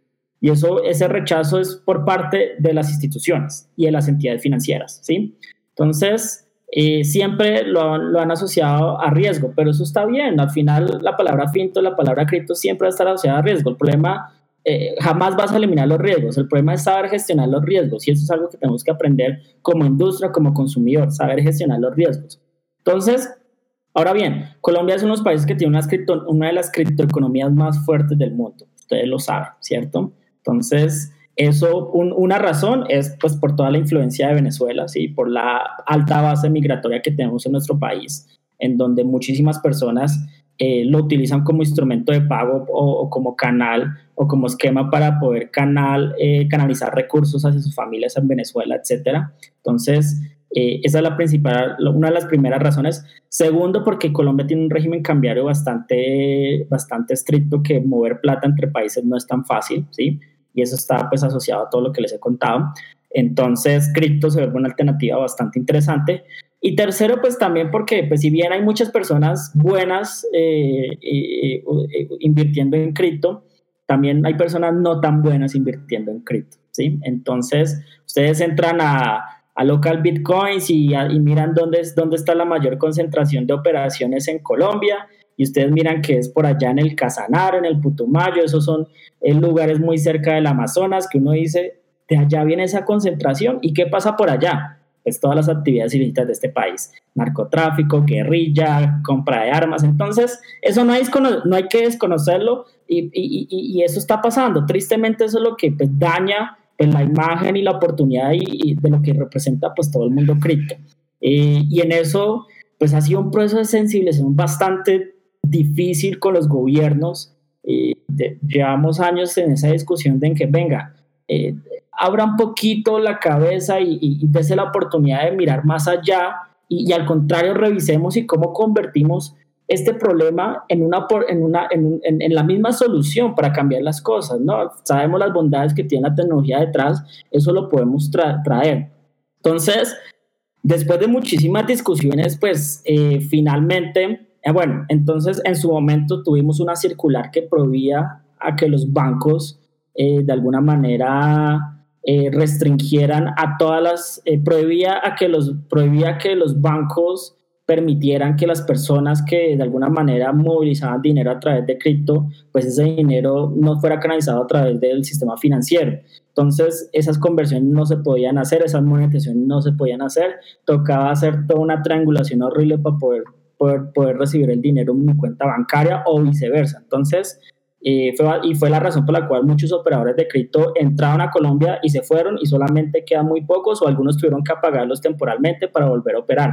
Y eso, ese rechazo es por parte de las instituciones y de las entidades financieras, ¿sí? Entonces, eh, siempre lo, lo, han asociado a riesgo, pero eso está bien. Al final, la palabra finto, la palabra cripto siempre va a estar asociada a riesgo. El problema, eh, jamás vas a eliminar los riesgos. El problema es saber gestionar los riesgos y eso es algo que tenemos que aprender como industria, como consumidor, saber gestionar los riesgos. Entonces, ahora bien, Colombia es uno de los países que tiene una, una de las criptoeconomías más fuertes del mundo. Ustedes lo saben, ¿cierto? Entonces, eso, una razón es pues por toda la influencia de Venezuela, ¿sí? por la alta base migratoria que tenemos en nuestro país, en donde muchísimas personas eh, lo utilizan como instrumento de pago o, como canal o como esquema para poder canal, eh, canalizar recursos hacia sus familias en Venezuela, etc. Entonces, eh, esa es la principal, una de las primeras razones. Segundo, porque Colombia tiene un régimen cambiario bastante, bastante estricto que mover plata entre países no es tan fácil, ¿sí? Y eso está pues asociado a todo lo que les he contado. Entonces, cripto se ve una alternativa bastante interesante. Y tercero, pues también porque, pues si bien hay muchas personas buenas eh, eh, invirtiendo en cripto, también hay personas no tan buenas invirtiendo en cripto, ¿sí? Entonces, ustedes entran a, a local bitcoins y, y, miran dónde, es, dónde está la mayor concentración de operaciones en Colombia y ustedes miran que es por allá en el Casanare, en el Putumayo, esos son eh, lugares muy cerca del Amazonas que uno dice, de allá viene esa concentración y qué pasa por allá pues, todas las actividades ilícitas de este país, narcotráfico, guerrilla, compra de armas. Entonces, eso no hay, no hay que desconocerlo y, eso está pasando. Tristemente, eso es lo que pues, daña pues, la imagen y la oportunidad de lo que representa pues, todo el mundo cripto. Eh, y en eso, pues ha sido un proceso de sensibilización bastante difícil con los gobiernos. Eh, llevamos años en esa discusión de en que, venga, eh, abra un poquito la cabeza y, y, la oportunidad de mirar más allá y, al contrario revisemos y cómo convertimos este problema en, una, en, una, en, en, la misma solución para cambiar las cosas, ¿no? Sabemos las bondades que tiene la tecnología detrás, eso lo podemos traer. Entonces, después de muchísimas discusiones, pues eh, finalmente, eh, bueno, entonces en su momento tuvimos una circular que prohibía a que los bancos eh, de alguna manera eh, restringieran a todas las, prohibía, a que los, prohibía que los bancos permitieran que las personas que de alguna manera movilizaban dinero a través de cripto, pues ese dinero no fuera canalizado a través del sistema financiero. Entonces, esas conversiones no se podían hacer, esas monetizaciones no se podían hacer, tocaba hacer toda una triangulación horrible para poder, poder, poder recibir el dinero en mi cuenta bancaria o viceversa. Entonces, y fue la razón por la cual muchos operadores de cripto entraron a Colombia y se fueron y solamente quedan muy pocos o algunos tuvieron que apagarlos temporalmente para volver a operar.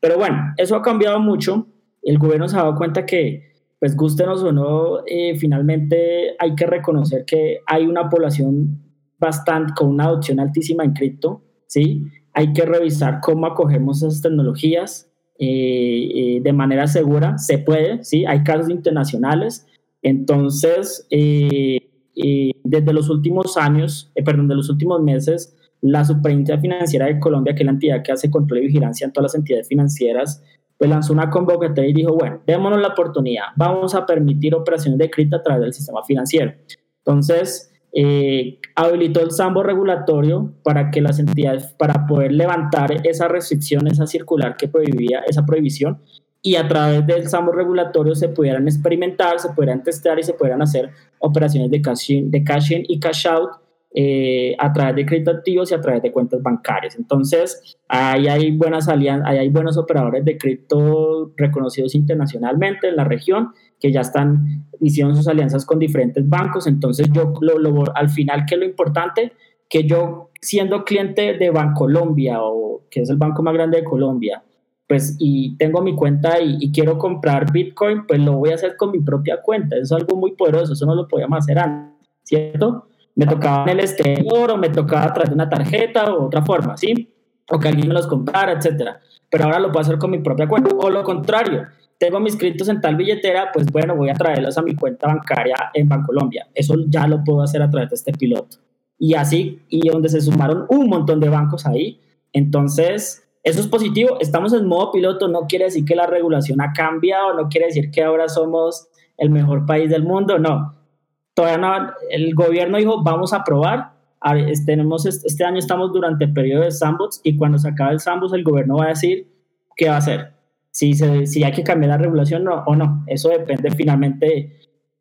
Pero bueno, eso ha cambiado mucho. El gobierno se ha dado cuenta que, pues gustenos o no, eh, finalmente hay que reconocer que hay una población bastante con una adopción altísima en cripto, ¿sí? Hay que revisar cómo acogemos esas tecnologías eh, eh, de manera segura. Se puede, ¿sí? Hay casos internacionales entonces, eh, eh, desde los últimos años, perdón, de los últimos meses, la Superintendencia Financiera de Colombia, que es la entidad que hace control y vigilancia en todas las entidades financieras, pues lanzó una convocatoria y dijo, bueno, démonos la oportunidad, vamos a permitir operaciones de cripto a través del sistema financiero. Entonces, habilitó el sambo regulatorio para que las entidades, para poder levantar esa restricción, esa circular que prohibía, esa prohibición, y a través del SAMO regulatorio se pudieran experimentar, se pudieran testar y se pudieran hacer operaciones de cash in, de cash y cash out eh, a través de créditos activos y a través de cuentas bancarias. Entonces, ahí hay buenas alianzas, hay buenos operadores de cripto reconocidos internacionalmente en la región que ya están hicieron sus alianzas con diferentes bancos. Entonces, yo lo, lo, al final, ¿qué es lo importante? Que yo, siendo cliente de Bancolombia, o que es el banco más grande de Colombia, pues y tengo mi cuenta y, quiero comprar Bitcoin, pues lo voy a hacer con mi propia cuenta. Eso es algo muy poderoso, eso no lo podíamos hacer antes, ¿cierto? Me tocaba en el exterior o me tocaba a través una tarjeta o otra forma, ¿sí? O que alguien me los comprara, etcétera. Pero ahora lo puedo hacer con mi propia cuenta. O lo contrario, tengo mis criptos en tal billetera, pues bueno, voy a traerlos a mi cuenta bancaria en Bancolombia. Eso ya lo puedo hacer a través de este piloto. Y así, y donde se sumaron un montón de bancos ahí. Entonces, eso es positivo. Estamos en modo piloto, no quiere decir que la regulación ha cambiado, no quiere decir que ahora somos el mejor país del mundo, no. Todavía no, el gobierno dijo, vamos a probar. Tenemos, este año estamos durante el periodo de sandbox y cuando se acabe el sandbox el gobierno va a decir qué va a hacer. Si, si hay que cambiar la regulación o no. Eso depende finalmente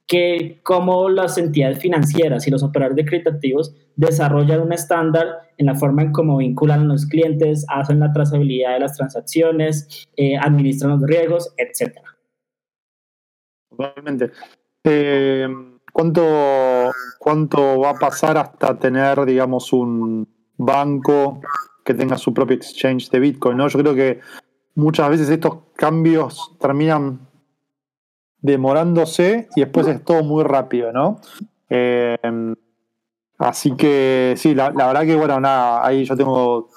que cómo las entidades financieras y los operadores de criptoactivos desarrollan un estándar en la forma en cómo vinculan a los clientes, hacen la trazabilidad de las transacciones, eh, administran los riesgos, etc. Totalmente. Eh, ¿cuánto, ¿Cuánto va a pasar hasta tener, digamos, un banco que tenga su propio exchange de Bitcoin? ¿no? Yo creo que muchas veces estos cambios terminan demorándose y después es todo muy rápido, ¿no? Eh, así que sí, la, verdad que bueno, nada, ahí yo tengo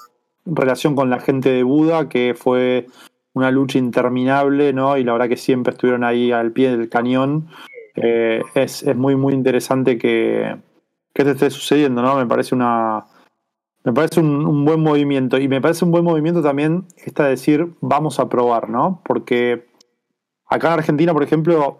relación con la gente de Buda, que fue una lucha interminable, ¿no? Y la verdad que siempre estuvieron ahí al pie del cañón. Eh, es, muy, muy interesante que, que esto esté sucediendo, ¿no? Me parece una. Me parece un, buen movimiento. Y me parece un buen movimiento también esta de decir, vamos a probar, ¿no? Porque acá en Argentina, por ejemplo,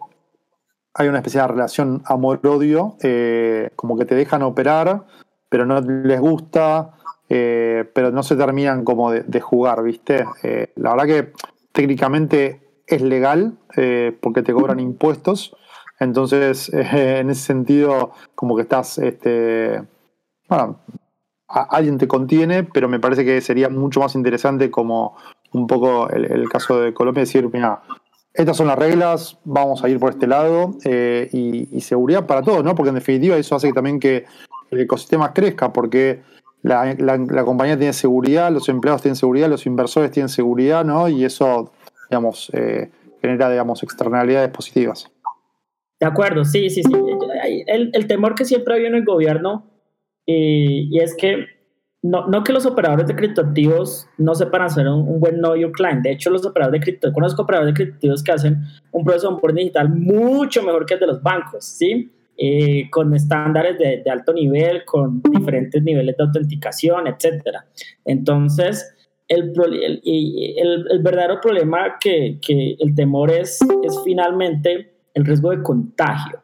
hay una especial relación amor-odio, eh, como que te dejan operar, pero no les gusta, eh, pero no se terminan como de, jugar, ¿viste? Eh, la verdad que técnicamente es legal porque te cobran impuestos, entonces en ese sentido como que estás, este, bueno, alguien te contiene, pero me parece que sería mucho más interesante como un poco el, el caso de Colombia, decir, mira, estas son las reglas, vamos a ir por este lado eh, y, seguridad para todos, ¿no? Porque en definitiva eso hace también que el ecosistema crezca, porque la, compañía tiene seguridad, los empleados tienen seguridad, los inversores tienen seguridad, ¿no? Y eso, digamos, eh, genera, digamos, externalidades positivas. De acuerdo, sí, sí, sí. El, temor que siempre había en el gobierno eh, y es que no, no que los operadores de criptoactivos no sepan hacer un, buen know your client. De hecho, los operadores de cripto, conozco operadores de criptoactivos que hacen un proceso de onboarding digital mucho mejor que el de los bancos, ¿sí? Eh, con estándares de, de, alto nivel, con diferentes niveles de autenticación, etcétera. Entonces, el, el, el, verdadero problema que, que el temor es, es finalmente el riesgo de contagio.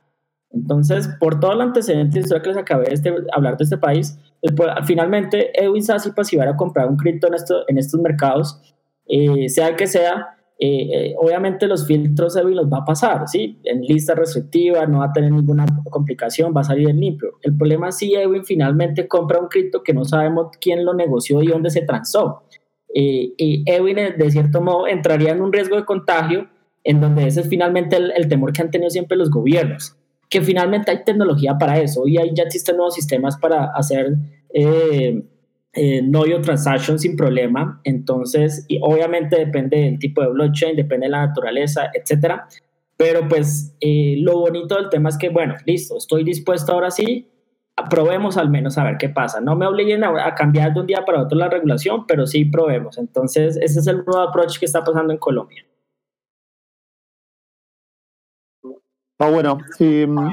Entonces, por todo el antecedente historia que les acabé de este, hablar de este país, pues, finalmente Edwin Sassi pues, si va a comprar un cripto en, esto, en estos mercados, eh, sea el que sea, eh, eh, obviamente los filtros Edwin los va a pasar, ¿sí? En lista restrictiva, no va a tener ninguna complicación, va a salir en limpio. El problema es si Edwin finalmente compra un cripto que no sabemos quién lo negoció y dónde se transó. y Edwin, de cierto modo, entraría en un riesgo de contagio, en donde ese es finalmente el temor que han tenido siempre los gobiernos que finalmente hay tecnología para eso. Hoy ya existen nuevos sistemas para hacer eh, eh, no transaction sin problema. Entonces, y obviamente depende del tipo de blockchain, depende de la naturaleza, etcétera. Pero pues eh, lo bonito del tema es que, bueno, listo, estoy dispuesto ahora sí, probemos al menos a ver qué pasa. No me obliguen a, a, cambiar de un día para otro la regulación, pero sí probemos. Entonces, ese es el nuevo approach que está pasando en Colombia. Ah, bueno, tengo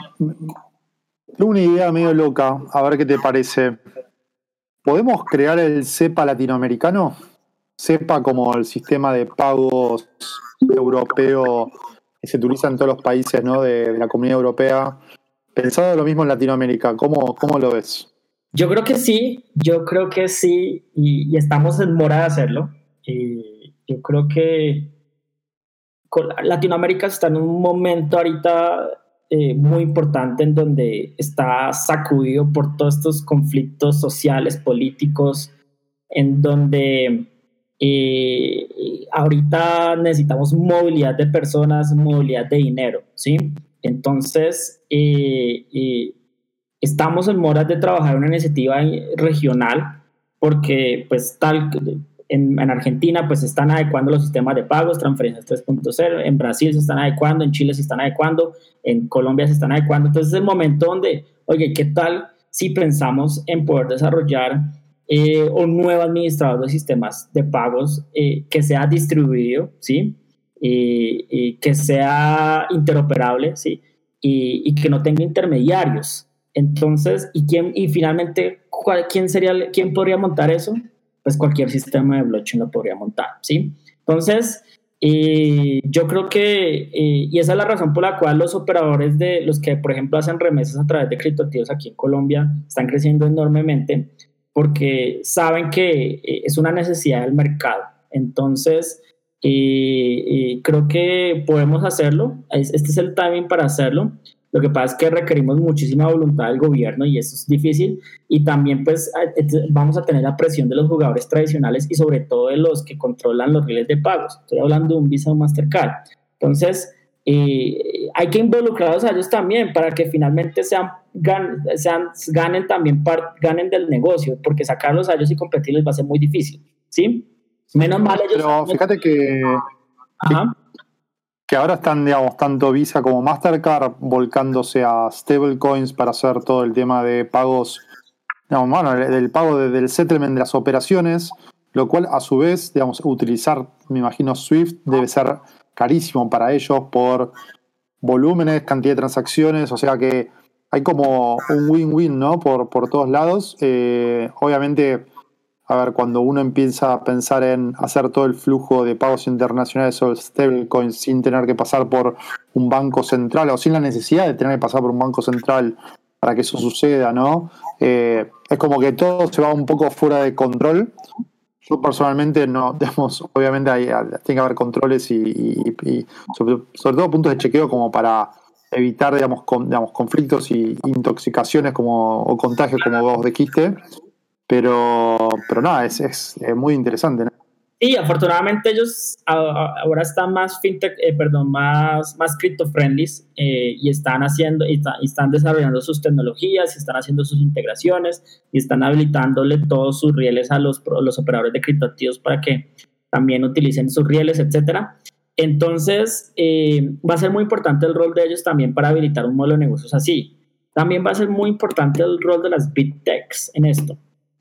una idea medio loca, a ver qué te parece. ¿Podemos crear el CEPA latinoamericano? CEPA como el sistema de pagos europeo que se utiliza en todos los países ¿no? de, la comunidad europea. Pensado lo mismo en Latinoamérica, ¿cómo, cómo lo ves? Yo creo que sí, yo creo que sí, y, estamos en mora de hacerlo. Y yo creo que Latinoamérica está en un momento ahorita eh, muy importante en donde está sacudido por todos estos conflictos sociales, políticos, en donde eh, ahorita necesitamos movilidad de personas, movilidad de dinero, ¿sí? Entonces, eh, estamos en moras de trabajar una iniciativa regional porque pues tal en, Argentina pues están adecuando los sistemas de pagos, transferencias 3.0, en Brasil se están adecuando, en Chile se están adecuando, en Colombia se están adecuando. Entonces es el momento donde, oye, ¿qué tal si pensamos en poder desarrollar eh, un nuevo administrador de sistemas de pagos eh, que sea distribuido, ¿sí? Y, que sea interoperable, ¿sí? Y, y, que no tenga intermediarios. Entonces, ¿y, quién, y finalmente, ¿quién, sería, quién podría montar eso? Pues cualquier sistema de blockchain lo podría montar, ¿sí? Entonces, eh, yo creo que, eh, y esa es la razón por la cual los operadores de los que, por ejemplo, hacen remesas a través de criptoactivos aquí en Colombia están creciendo enormemente porque saben que eh, es una necesidad del mercado. Entonces, creo que podemos hacerlo. Este es el timing para hacerlo. Lo que pasa es que requerimos muchísima voluntad del gobierno y eso es difícil. Y también pues vamos a tener la presión de los jugadores tradicionales y sobre todo de los que controlan los rieles de pagos. Estoy hablando de un Visa o Mastercard. Entonces, eh, hay que involucrarlos a ellos también para que finalmente sean, sean ganen también ganen del negocio, porque sacarlos a ellos y competirles va a ser muy difícil. ¿Sí? Menos mal ellos. Pero fíjate que, Ajá que ahora están, digamos, tanto Visa como Mastercard volcándose a stablecoins para hacer todo el tema de pagos, digamos, bueno, del pago del settlement de las operaciones, lo cual a su vez, digamos, utilizar, me imagino, Swift debe ser carísimo para ellos por volúmenes, cantidad de transacciones, o sea que hay como un win-win, ¿no? Por, por todos lados. Eh, obviamente, a ver, cuando uno empieza a pensar en hacer todo el flujo de pagos internacionales o stablecoins sin tener que pasar por un banco central o sin la necesidad de tener que pasar por un banco central para que eso suceda, ¿no? Eh, es como que todo se va un poco fuera de control. Yo personalmente no, digamos, obviamente hay, tiene que haber controles y, sobre, todo puntos de chequeo como para evitar, digamos, digamos conflictos y intoxicaciones como, o contagios como vos dijiste. Pero, pero nada, es, es, muy interesante. ¿no? Y afortunadamente ellos ahora están más fintech, eh, perdón, más, más crypto friendly eh, y están haciendo, y, están desarrollando sus tecnologías, están haciendo sus integraciones y están habilitándole todos sus rieles a los, los operadores de criptoactivos para que también utilicen sus rieles, etcétera. Entonces, eh, va a ser muy importante el rol de ellos también para habilitar un modelo de negocios así. También va a ser muy importante el rol de las big techs en esto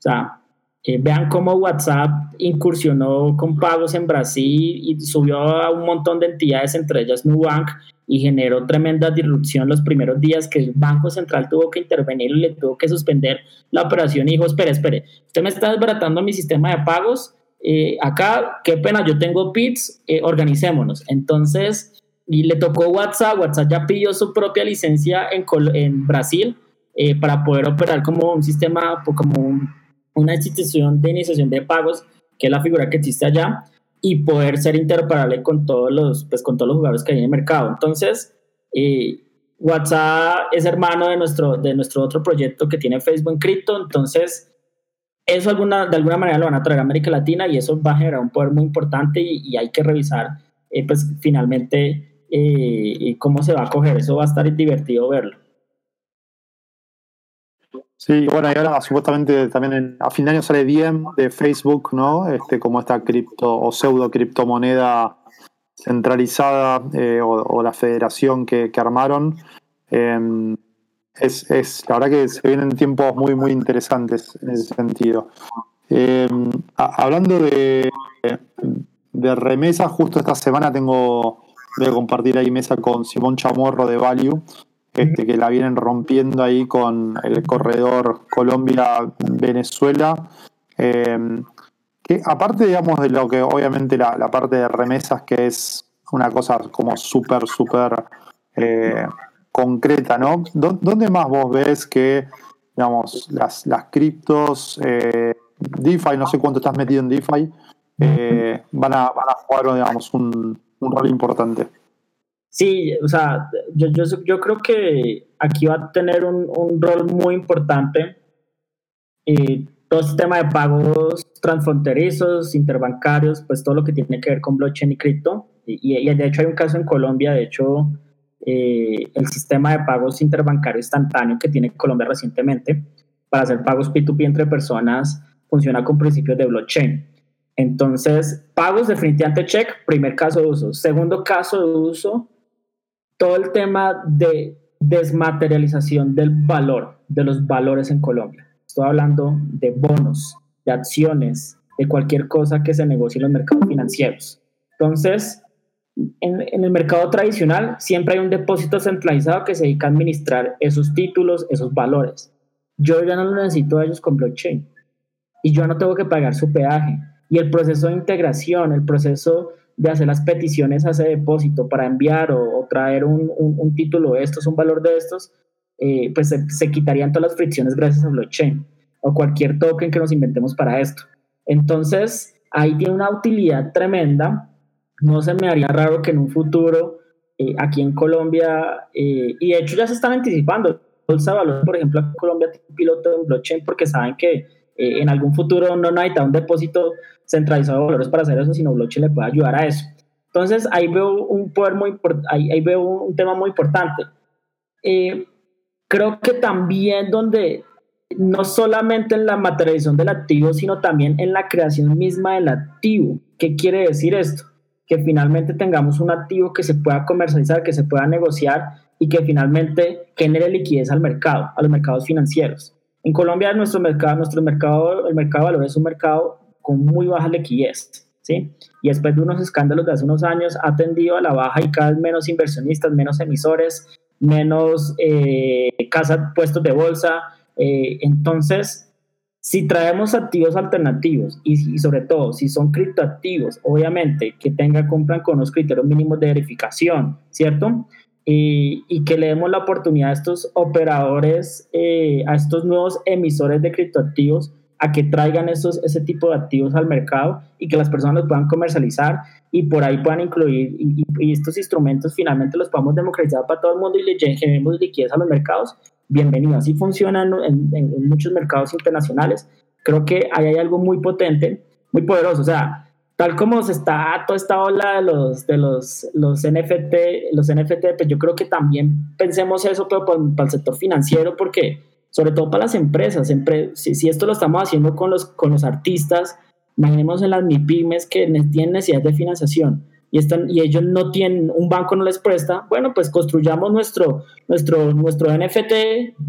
sea, eh, vean cómo WhatsApp incursionó con pagos en Brasil y subió a un montón de entidades, entre ellas Nubank, y generó tremenda disrupción los primeros días que el Banco Central tuvo que intervenir y le tuvo que suspender la operación y dijo, espere, espere, usted me está desbaratando mi sistema de pagos, eh, acá, qué pena, yo tengo PITS, eh, organicémonos. Entonces, y le tocó WhatsApp, WhatsApp ya pidió su propia licencia en, en Brasil para poder operar como un sistema, como un una institución de iniciación de pagos, que es la figura que existe allá, y poder ser interoperable con todos los, pues, con todos los jugadores que hay en el mercado. Entonces, eh, WhatsApp es hermano de nuestro, de nuestro otro proyecto que tiene Facebook en cripto, entonces eso de alguna manera lo van a traer a América Latina y eso va a generar un poder muy importante y, hay que revisar eh, pues finalmente eh, cómo se va a coger, eso va a estar divertido verlo. Sí, bueno, y ahora supuestamente también a fin de año sale Diem de Facebook, ¿no? Este, como esta cripto o pseudo criptomoneda centralizada eh, o, la federación que, armaron. Em, es, es, la verdad que se vienen tiempos muy, muy interesantes en ese sentido. Em, hablando de, de remesas, justo esta semana tengo, voy compartir ahí mesa con Simón Chamorro de Value este, que la vienen rompiendo ahí con el corredor Colombia-Venezuela. Eh, que aparte, digamos, de lo que obviamente la, parte de remesas, que es una cosa como súper, súper eh, concreta, ¿no? ¿Dónde más vos ves que, digamos, las, las criptos, eh, DeFi, no sé cuánto estás metido en DeFi, van, a, van a jugar, digamos, un, un rol importante? Sí, o sea, yo, yo, yo creo que aquí va a tener un, un rol muy importante y todo este tema de pagos transfronterizos, interbancarios, pues todo lo que tiene que ver con blockchain y cripto. Y, y de hecho hay un caso en Colombia, de hecho, eh, el sistema de pagos interbancario instantáneo que tiene Colombia recientemente para hacer pagos P2P entre personas funciona con principios de blockchain. Entonces, pagos definitivamente check, primer caso de uso. Segundo caso de uso, todo el tema de desmaterialización del valor, de los valores en Colombia. Estoy hablando de bonos, de acciones, de cualquier cosa que se negocie en los mercados financieros. Entonces, en, el mercado tradicional siempre hay un depósito centralizado que se dedica a administrar esos títulos, esos valores. Yo ya no lo necesito a ellos con blockchain y yo no tengo que pagar su peaje. Y el proceso de integración, el proceso de hacer las peticiones a ese depósito para enviar o, traer un, un, título de estos, un valor de estos, eh, pues se, quitarían todas las fricciones gracias a blockchain o cualquier token que nos inventemos para esto. Entonces, ahí tiene una utilidad tremenda. No se me haría raro que en un futuro, eh, aquí en Colombia, eh, y de hecho ya se están anticipando, Bolsa Valor, por ejemplo, Colombia tiene un piloto en blockchain porque saben que en algún futuro no necesita un depósito centralizado de valores para hacer eso, sino blockchain le puede ayudar a eso. Entonces ahí veo un poder muy ahí, ahí veo un tema muy importante. Eh, creo que también donde no solamente en la materialización del activo, sino también en la creación misma del activo. ¿Qué quiere decir esto? Que finalmente tengamos un activo que se pueda comercializar, que se pueda negociar y que finalmente genere liquidez al mercado, a los mercados financieros. En Colombia nuestro mercado, nuestro mercado, el mercado de valores es un mercado con muy baja liquidez. ¿sí? Y después de unos escándalos de hace unos años ha tendido a la baja y cada vez menos inversionistas, menos emisores, menos eh, casas, puestos de bolsa. Eh, entonces, si traemos activos alternativos y, sobre todo si son criptoactivos, obviamente que tenga, compran con unos criterios mínimos de verificación, ¿cierto? Y, que le demos la oportunidad a estos operadores, eh, a estos nuevos emisores de criptoactivos, a que traigan esos, ese tipo de activos al mercado y que las personas los puedan comercializar y por ahí puedan incluir y, estos instrumentos finalmente los podamos democratizar para todo el mundo y le generemos liquidez a los mercados bienvenido. Así funciona en, muchos mercados internacionales. Creo que ahí hay algo muy potente, muy poderoso. O sea, tal como se está toda esta ola de los, de los, los NFT, los NFT, pues yo creo que también pensemos eso, pero para, el sector financiero, porque sobre todo para las empresas, si, si, esto lo estamos haciendo con los, con los artistas, imaginemos en las MIPIMES que tienen necesidad de financiación y, están, y ellos no tienen, un banco no les presta, bueno, pues construyamos nuestro, nuestro, nuestro NFT,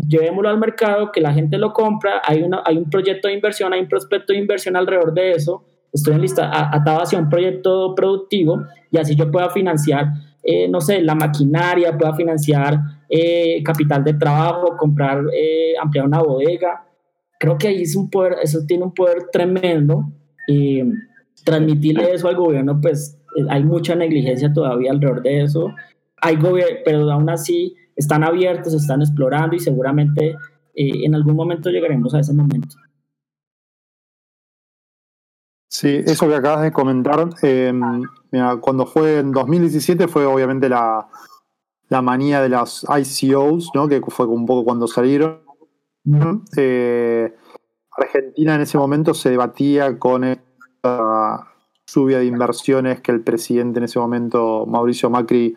llevémoslo al mercado, que la gente lo compra, hay, una, hay un proyecto de inversión, hay un prospecto de inversión alrededor de eso, estoy en lista atado hacia un proyecto productivo y así yo pueda financiar, eh, no sé, la maquinaria, pueda financiar eh, capital de trabajo, comprar, eh, ampliar una bodega. Creo que ahí es un poder, eso tiene un poder tremendo. y transmitirle eso al gobierno, pues hay mucha negligencia todavía alrededor de eso. Hay pero aún así están abiertos, están explorando y seguramente eh, en algún momento llegaremos a ese momento. Sí, eso que acabas de comentar, em, cuando fue en 2017 fue obviamente la, la manía de las ICOs, ¿no? que fue un poco cuando salieron. Eh, Argentina en ese momento se debatía con esta lluvia de inversiones que el presidente en ese momento, Mauricio Macri,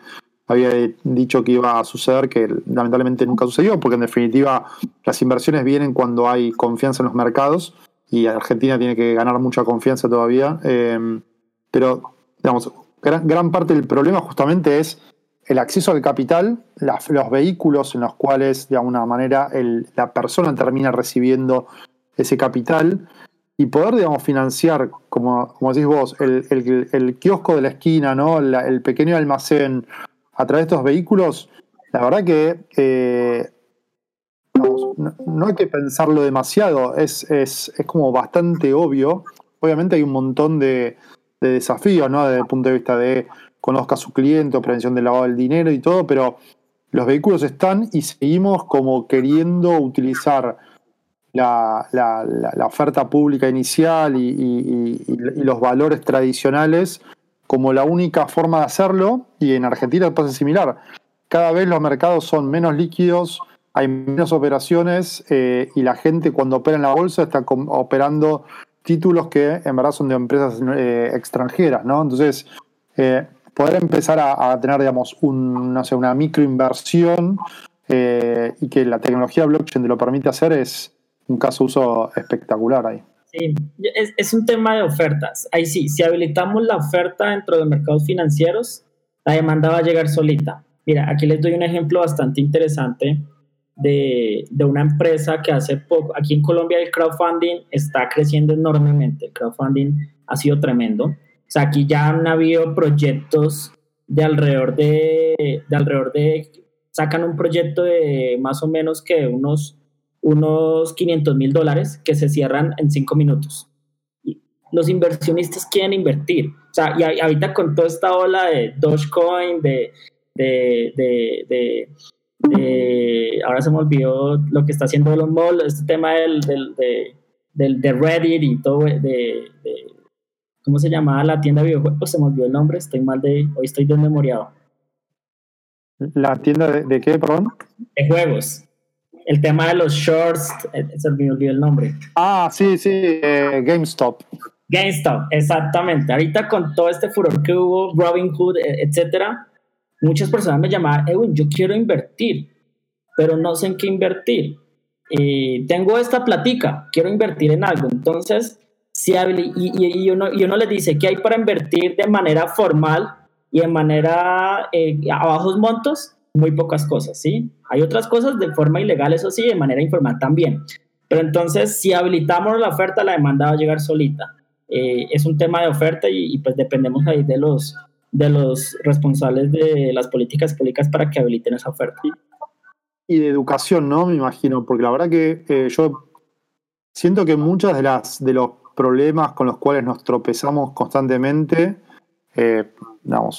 había dicho que iba a suceder, que lamentablemente nunca sucedió, porque en definitiva las inversiones vienen cuando hay confianza en los mercados y Argentina tiene que ganar mucha confianza todavía. Em, pero, digamos, gran, parte del problema justamente es el acceso al capital, los vehículos en los cuales, de alguna manera, la persona termina recibiendo ese capital y poder, digamos, financiar, como, como decís vos, el, kiosco de la esquina, ¿no? el pequeño almacén a través de estos vehículos, la verdad que eh, no, hay que pensarlo demasiado, es, es, como bastante obvio. Obviamente hay un montón de, desafíos, ¿no? Desde el punto de vista de conozca a su cliente, prevención del lavado del dinero y todo, pero los vehículos están y seguimos como queriendo utilizar la, la, oferta pública inicial y, los valores tradicionales como la única forma de hacerlo, y en Argentina pasa similar. Cada vez los mercados son menos líquidos, hay menos operaciones eh, y la gente cuando opera en la bolsa está operando títulos que en verdad son de empresas eh, extranjeras, ¿no? Entonces, eh, poder empezar a, tener, digamos, un, no sé, una microinversión y que la tecnología blockchain te lo permite hacer es, un caso uso espectacular ahí. Sí, es, un tema de ofertas. Ahí sí, si habilitamos la oferta dentro de mercados financieros, la demanda va a llegar solita. Mira, aquí les doy un ejemplo bastante interesante de, de, una empresa que hace poco, aquí en Colombia el crowdfunding está creciendo enormemente, el crowdfunding ha sido tremendo. O sea, aquí ya han habido proyectos de alrededor de, de alrededor de, sacan un proyecto de más o menos que unos unos 500 mil dólares que se cierran en cinco minutos. Los inversionistas quieren invertir. O sea, y ahorita con toda esta ola de Dogecoin, de, de, de, de, ahora se me olvidó lo que está haciendo Elon Musk, este tema del, del, del, de Reddit y todo, de, ¿cómo se llamaba la tienda de videojuegos? Se me olvidó el nombre, estoy mal de, hoy estoy desmemoriado. ¿La tienda de, de qué, perdón? De juegos el tema de los shorts, eh, se me olvidó el nombre. Ah, sí, sí, eh, GameStop. GameStop, exactamente. Ahorita con todo este furor que hubo, Robinhood, eh, etcétera, muchas personas me llamaban, Edwin, yo quiero invertir, pero no sé en qué invertir. tengo esta platica, quiero invertir en algo. Entonces, si y, y, y, uno, y uno les dice que hay para invertir de manera formal y de manera a bajos montos, muy pocas cosas, ¿sí? Hay otras cosas de forma ilegal, eso sí, de manera informal también. Pero entonces, si habilitamos la oferta, la demanda va a llegar solita. Eh, es un tema de oferta y, pues dependemos ahí de los, de los responsables de las políticas públicas para que habiliten esa oferta. Y de educación, ¿no? Me imagino, porque la verdad que eh, yo siento que muchos de, las, de los problemas con los cuales nos tropezamos constantemente, eh,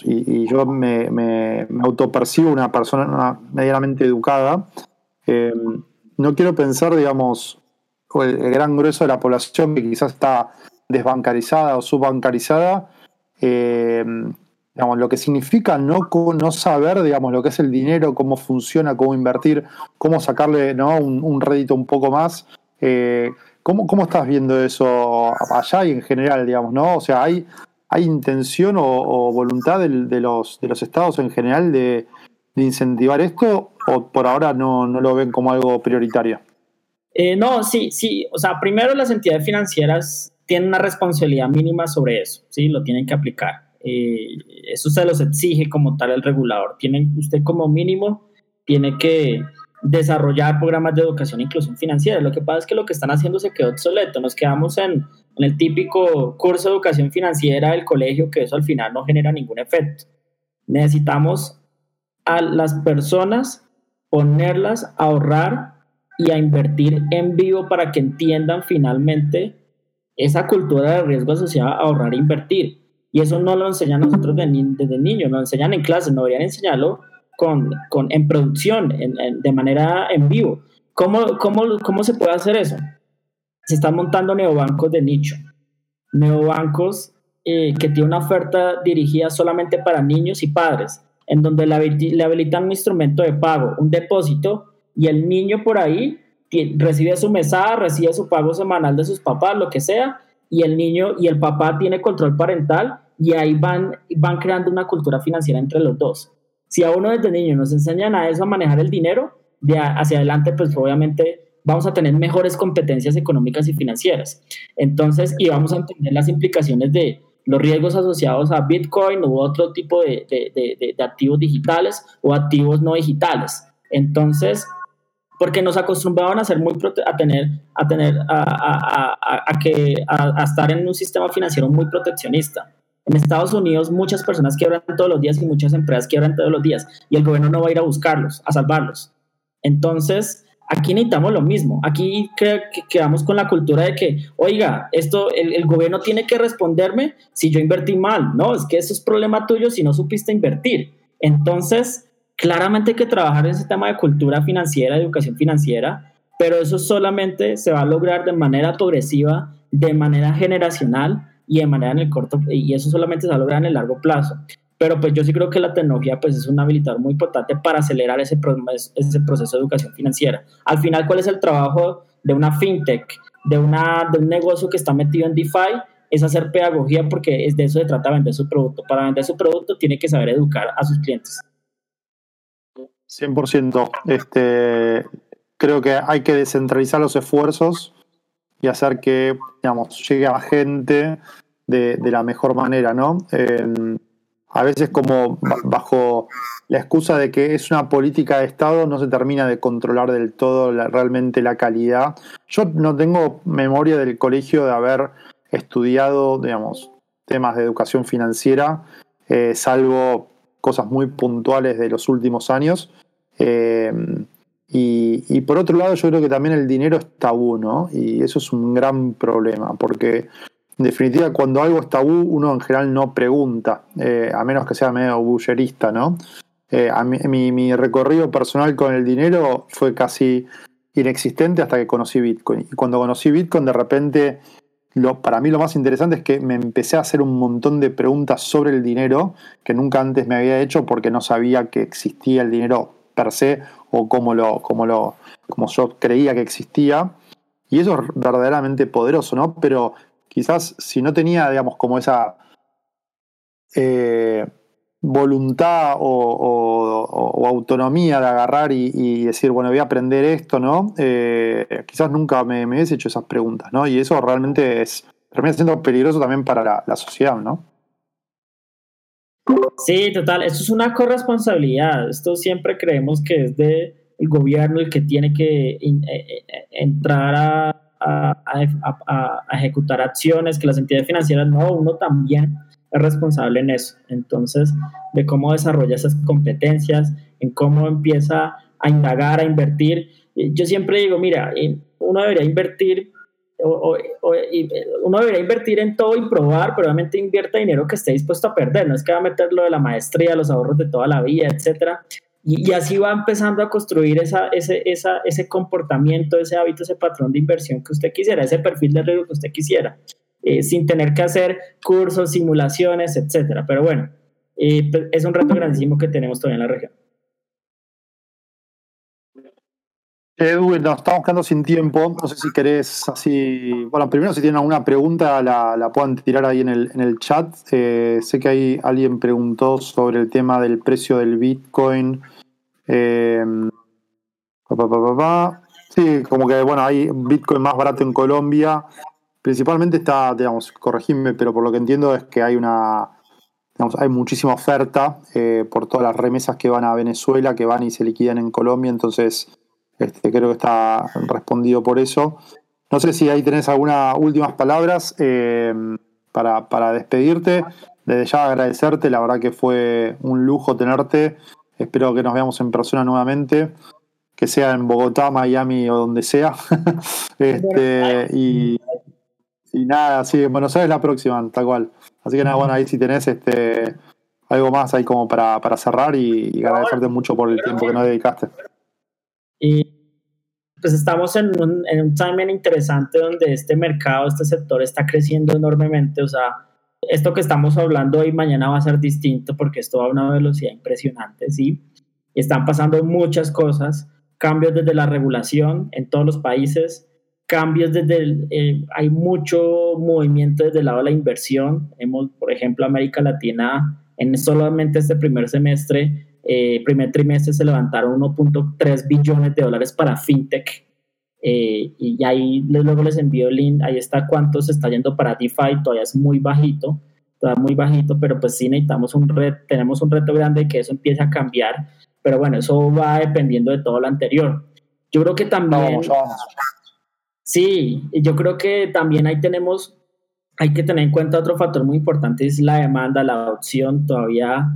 y, yo me, me, autopercibo una persona medianamente educada, no quiero pensar, digamos, el, gran grueso de la población que quizás está desbancarizada o subbancarizada, eh, digamos, lo que significa no, no saber, digamos, lo que es el dinero, cómo funciona, cómo invertir, cómo sacarle ¿no? un, rédito un poco más. Eh, ¿cómo, ¿cómo, estás viendo eso allá y en general, digamos, no? O sea, ¿hay, hay intención o, voluntad de, los, de los estados en general de, incentivar esto o por ahora no, no lo ven como algo prioritario? Eh, no, sí, sí. O sea, primero las entidades financieras tienen una responsabilidad mínima sobre eso, ¿sí? Lo tienen que aplicar. Eh, eso se los exige como tal el regulador. Tienen, usted como mínimo tiene que desarrollar programas de educación e inclusión financiera. Lo que pasa es que lo que están haciendo se quedó obsoleto. Nos quedamos en, en el típico curso de educación financiera del colegio, que eso al final no genera ningún efecto. Necesitamos a las personas ponerlas a ahorrar y a invertir en vivo para que entiendan finalmente esa cultura de riesgo asociada a ahorrar e invertir. Y eso no lo enseñan nosotros desde niños, lo enseñan en clase, no deberían enseñarlo con, con, en producción, de manera en vivo. ¿Cómo, cómo, ¿Cómo se puede hacer eso? Se están montando neobancos de nicho. Neobancos eh, que tienen una oferta dirigida solamente para niños y padres, en donde le habilitan un instrumento de pago, un depósito, y el niño por ahí recibe su mesada, recibe su pago semanal de sus papás, lo que sea, y el niño y el papá tiene control parental y ahí van, van creando una cultura financiera entre los dos. Si a uno desde niño nos enseñan a eso, a manejar el dinero, de hacia adelante, pues obviamente vamos a tener mejores competencias económicas y financieras. Entonces, y vamos a entender las implicaciones de los riesgos asociados a Bitcoin u otro tipo de, de, de activos digitales o activos no digitales. Entonces, porque nos acostumbraban a ser muy a tener a tener a, a, que a, estar en un sistema financiero muy proteccionista. En Estados Unidos muchas personas quiebran todos los días y muchas empresas quiebran todos los días y el gobierno no va a ir a buscarlos, a salvarlos. Entonces, aquí necesitamos lo mismo. Aquí quedamos con la cultura de que, oiga, esto el, el, gobierno tiene que responderme si yo invertí mal. No, es que eso es problema tuyo si no supiste invertir. Entonces, Claramente hay que trabajar en ese tema de cultura financiera, educación financiera, pero eso solamente se va a lograr de manera progresiva, de manera generacional y de manera en el corto, y eso solamente se va a lograr en el largo plazo. Pero pues yo sí creo que la tecnología pues es un habilitador muy importante para acelerar ese, ese proceso de educación financiera. Al final, ¿cuál es el trabajo de una fintech, de, una, de un negocio que está metido en DeFi? Es hacer pedagogía porque es de eso se trata vender su producto. Para vender su producto tiene que saber educar a sus clientes. 100%. Este, creo que hay que descentralizar los esfuerzos y hacer que, digamos, llegue a gente de, la mejor manera, ¿no? a veces como bajo la excusa de que es una política de Estado no se termina de controlar del todo realmente la calidad. Yo no tengo memoria del colegio de haber estudiado, digamos, temas de educación financiera, eh, salvo cosas muy puntuales de los últimos años. Eh, y, por otro lado, yo creo que también el dinero es tabú, ¿no? Y eso es un gran problema, porque en definitiva, cuando algo es tabú, uno en general no pregunta, eh, a menos que sea medio bullerista, ¿no? Eh, mi, recorrido personal con el dinero fue casi inexistente hasta que conocí Bitcoin. Y cuando conocí Bitcoin, de repente, lo, para mí lo más interesante es que me empecé a hacer un montón de preguntas sobre el dinero que nunca antes me había hecho porque no sabía que existía el dinero per se o como, lo, lo, como yo creía que existía. Y eso es verdaderamente poderoso, ¿no? Pero quizás si no tenía, digamos, como esa eh, voluntad o, autonomía de agarrar y, decir, bueno, voy a aprender esto, ¿no? Eh, quizás nunca me, me, hubiese hecho esas preguntas, ¿no? Y eso realmente es, termina siendo peligroso también para la, sociedad, ¿no? Sí, total, esto es una corresponsabilidad. Esto siempre creemos que es de el gobierno el que tiene que eh, eh, entrar a, a, a, ejecutar acciones, que las entidades financieras no, uno también es responsable en eso. Entonces, de cómo desarrolla esas competencias, en cómo empieza a indagar, a invertir. Yo siempre digo, mira, uno debería invertir o, uno debería invertir en todo y probar, pero obviamente invierta dinero que esté dispuesto a perder, no es que va a meter lo de la maestría, los ahorros de toda la vida, etcétera. Y, así va empezando a construir esa, ese, esa, ese comportamiento, ese hábito, ese patrón de inversión que usted quisiera, ese perfil de riesgo que usted quisiera, eh, sin tener que hacer cursos, simulaciones, etcétera. Pero bueno, eh, pues, es un reto grandísimo que tenemos todavía en la región. Edwin, nos estamos quedando sin tiempo. No sé si querés así. Bueno, primero, si tienen alguna pregunta, la, la puedan tirar ahí en el, en el chat. Eh, sé que ahí alguien preguntó sobre el tema del precio del Bitcoin. Eh, sí, como que, bueno, hay Bitcoin más barato en Colombia. Principalmente está, digamos, corregime, pero por lo que entiendo es que hay una. Digamos, hay muchísima oferta eh, por todas las remesas que van a Venezuela, que van y se liquidan en Colombia. Entonces este, creo que está respondido por eso. No sé si ahí tenés algunas últimas palabras eh, para, despedirte. Desde ya agradecerte, la verdad que fue un lujo tenerte. Espero que nos veamos en persona nuevamente, que sea en Bogotá, Miami o donde sea. este, y, nada, sí, en Buenos Aires la próxima, tal cual. Así que nada, bueno, ahí si tenés este, algo más ahí como para, cerrar y, y agradecerte mucho por el tiempo que nos dedicaste. Y pues estamos en un, en un timing interesante donde este mercado, este sector está creciendo enormemente. O sea, esto que estamos hablando hoy mañana va a ser distinto porque esto va a una velocidad impresionante, ¿sí? Y están pasando muchas cosas, cambios desde la regulación en todos los países, cambios desde, el, eh, hay mucho movimiento desde el lado de la inversión. Hemos, por ejemplo, América Latina, en solamente este primer semestre, eh, primer trimestre se levantaron 1.3 billones de dólares para fintech. Eh, y ahí luego les envío el link, ahí está cuánto se está yendo para DeFi, todavía es muy bajito, todavía muy bajito, pero pues sí necesitamos un reto, tenemos un reto grande que eso empiece a cambiar, pero bueno, eso va dependiendo de todo lo anterior. Yo creo que también... Sí, yo creo que también ahí tenemos, hay que tener en cuenta otro factor muy importante, es la demanda, la adopción, todavía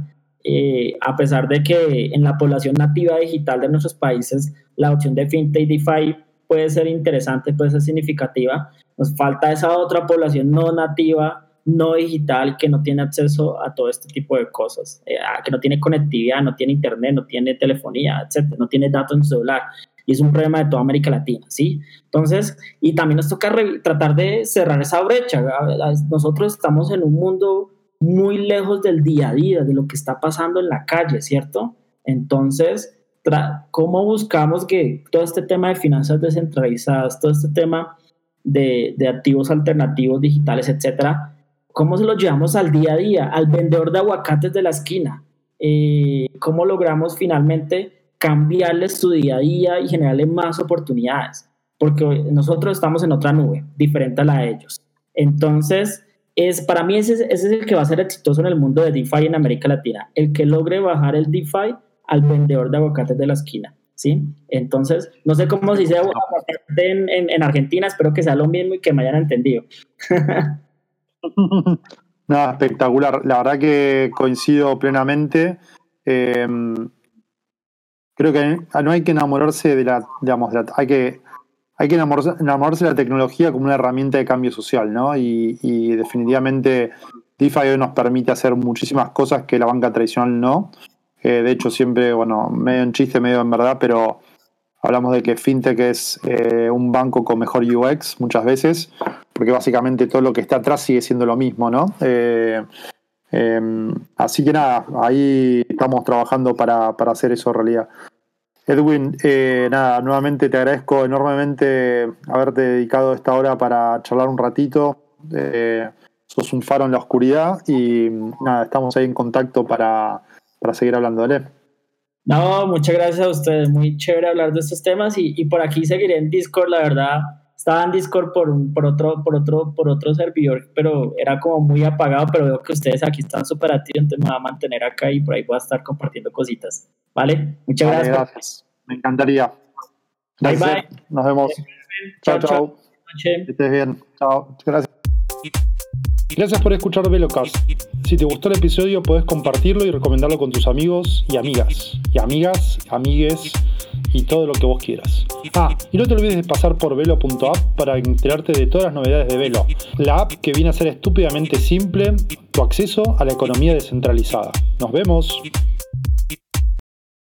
eh, a pesar de que en la población nativa digital de nuestros países la opción de fintech y DeFi puede ser interesante, puede ser significativa, nos falta esa otra población no nativa, no digital, que no tiene acceso a todo este tipo de cosas, eh, que no tiene conectividad, no tiene internet, no tiene telefonía, etcétera, no tiene datos en su celular. Y es un problema de toda América Latina, ¿sí? Entonces, y también nos toca tratar de cerrar esa brecha. Nosotros estamos en un mundo muy lejos del día a día, de lo que está pasando en la calle, ¿cierto? Entonces, ¿cómo buscamos que todo este tema de finanzas descentralizadas, todo este tema de, activos alternativos digitales, etcétera, cómo se lo llevamos al día a día, al vendedor de aguacates de la esquina? Eh, ¿Cómo logramos finalmente cambiarle su día a día y generarle más oportunidades? Porque nosotros estamos en otra nube, diferente a la de ellos. Entonces, es, para mí ese, es el que va a ser exitoso en el mundo de DeFi en América Latina, el que logre bajar el DeFi al vendedor de aguacates de la esquina. ¿sí? Entonces, no sé cómo si sea en, en, en, Argentina, espero que sea lo mismo y que me hayan entendido. Nada, espectacular. La verdad que coincido plenamente. Eh, creo que no hay que enamorarse de la, digamos, hay que hay que enamorarse, de la tecnología como una herramienta de cambio social, ¿no? Y, definitivamente DeFi hoy nos permite hacer muchísimas cosas que la banca tradicional no. Eh, de hecho, siempre, bueno, medio en chiste, medio en verdad, pero hablamos de que FinTech es eh, un banco con mejor UX muchas veces, porque básicamente todo lo que está atrás sigue siendo lo mismo, ¿no? Eh, em, así que nada, ahí estamos trabajando para, para hacer eso realidad. Edwin, eh, nada, nuevamente te agradezco enormemente haberte dedicado esta hora para charlar un ratito. Eh, sos un faro en la oscuridad y nada, estamos ahí en contacto para, seguir hablando. Dale. No, muchas gracias a ustedes. Muy chévere hablar de estos temas y, y por aquí seguiré en Discord, la verdad. Estaba en Discord por, por, otro, por, otro, por otro servidor, pero era como muy apagado, pero veo que ustedes aquí están súper activos, entonces me voy a mantener acá y por ahí voy a estar compartiendo cositas. ¿Vale? Muchas gracias. Me encantaría. Bye, bye. Nos vemos. Chao, chao. estés bien. Chao. Gracias. Gracias por escuchar Velocast. Si te gustó el episodio, puedes compartirlo y recomendarlo con tus amigos y amigas. Y amigas, amigues y todo lo que vos quieras. Ah, y no te olvides de pasar por velo.app para enterarte de todas las novedades de Velo, la app que viene a ser estúpidamente simple tu acceso a la economía descentralizada. Nos vemos.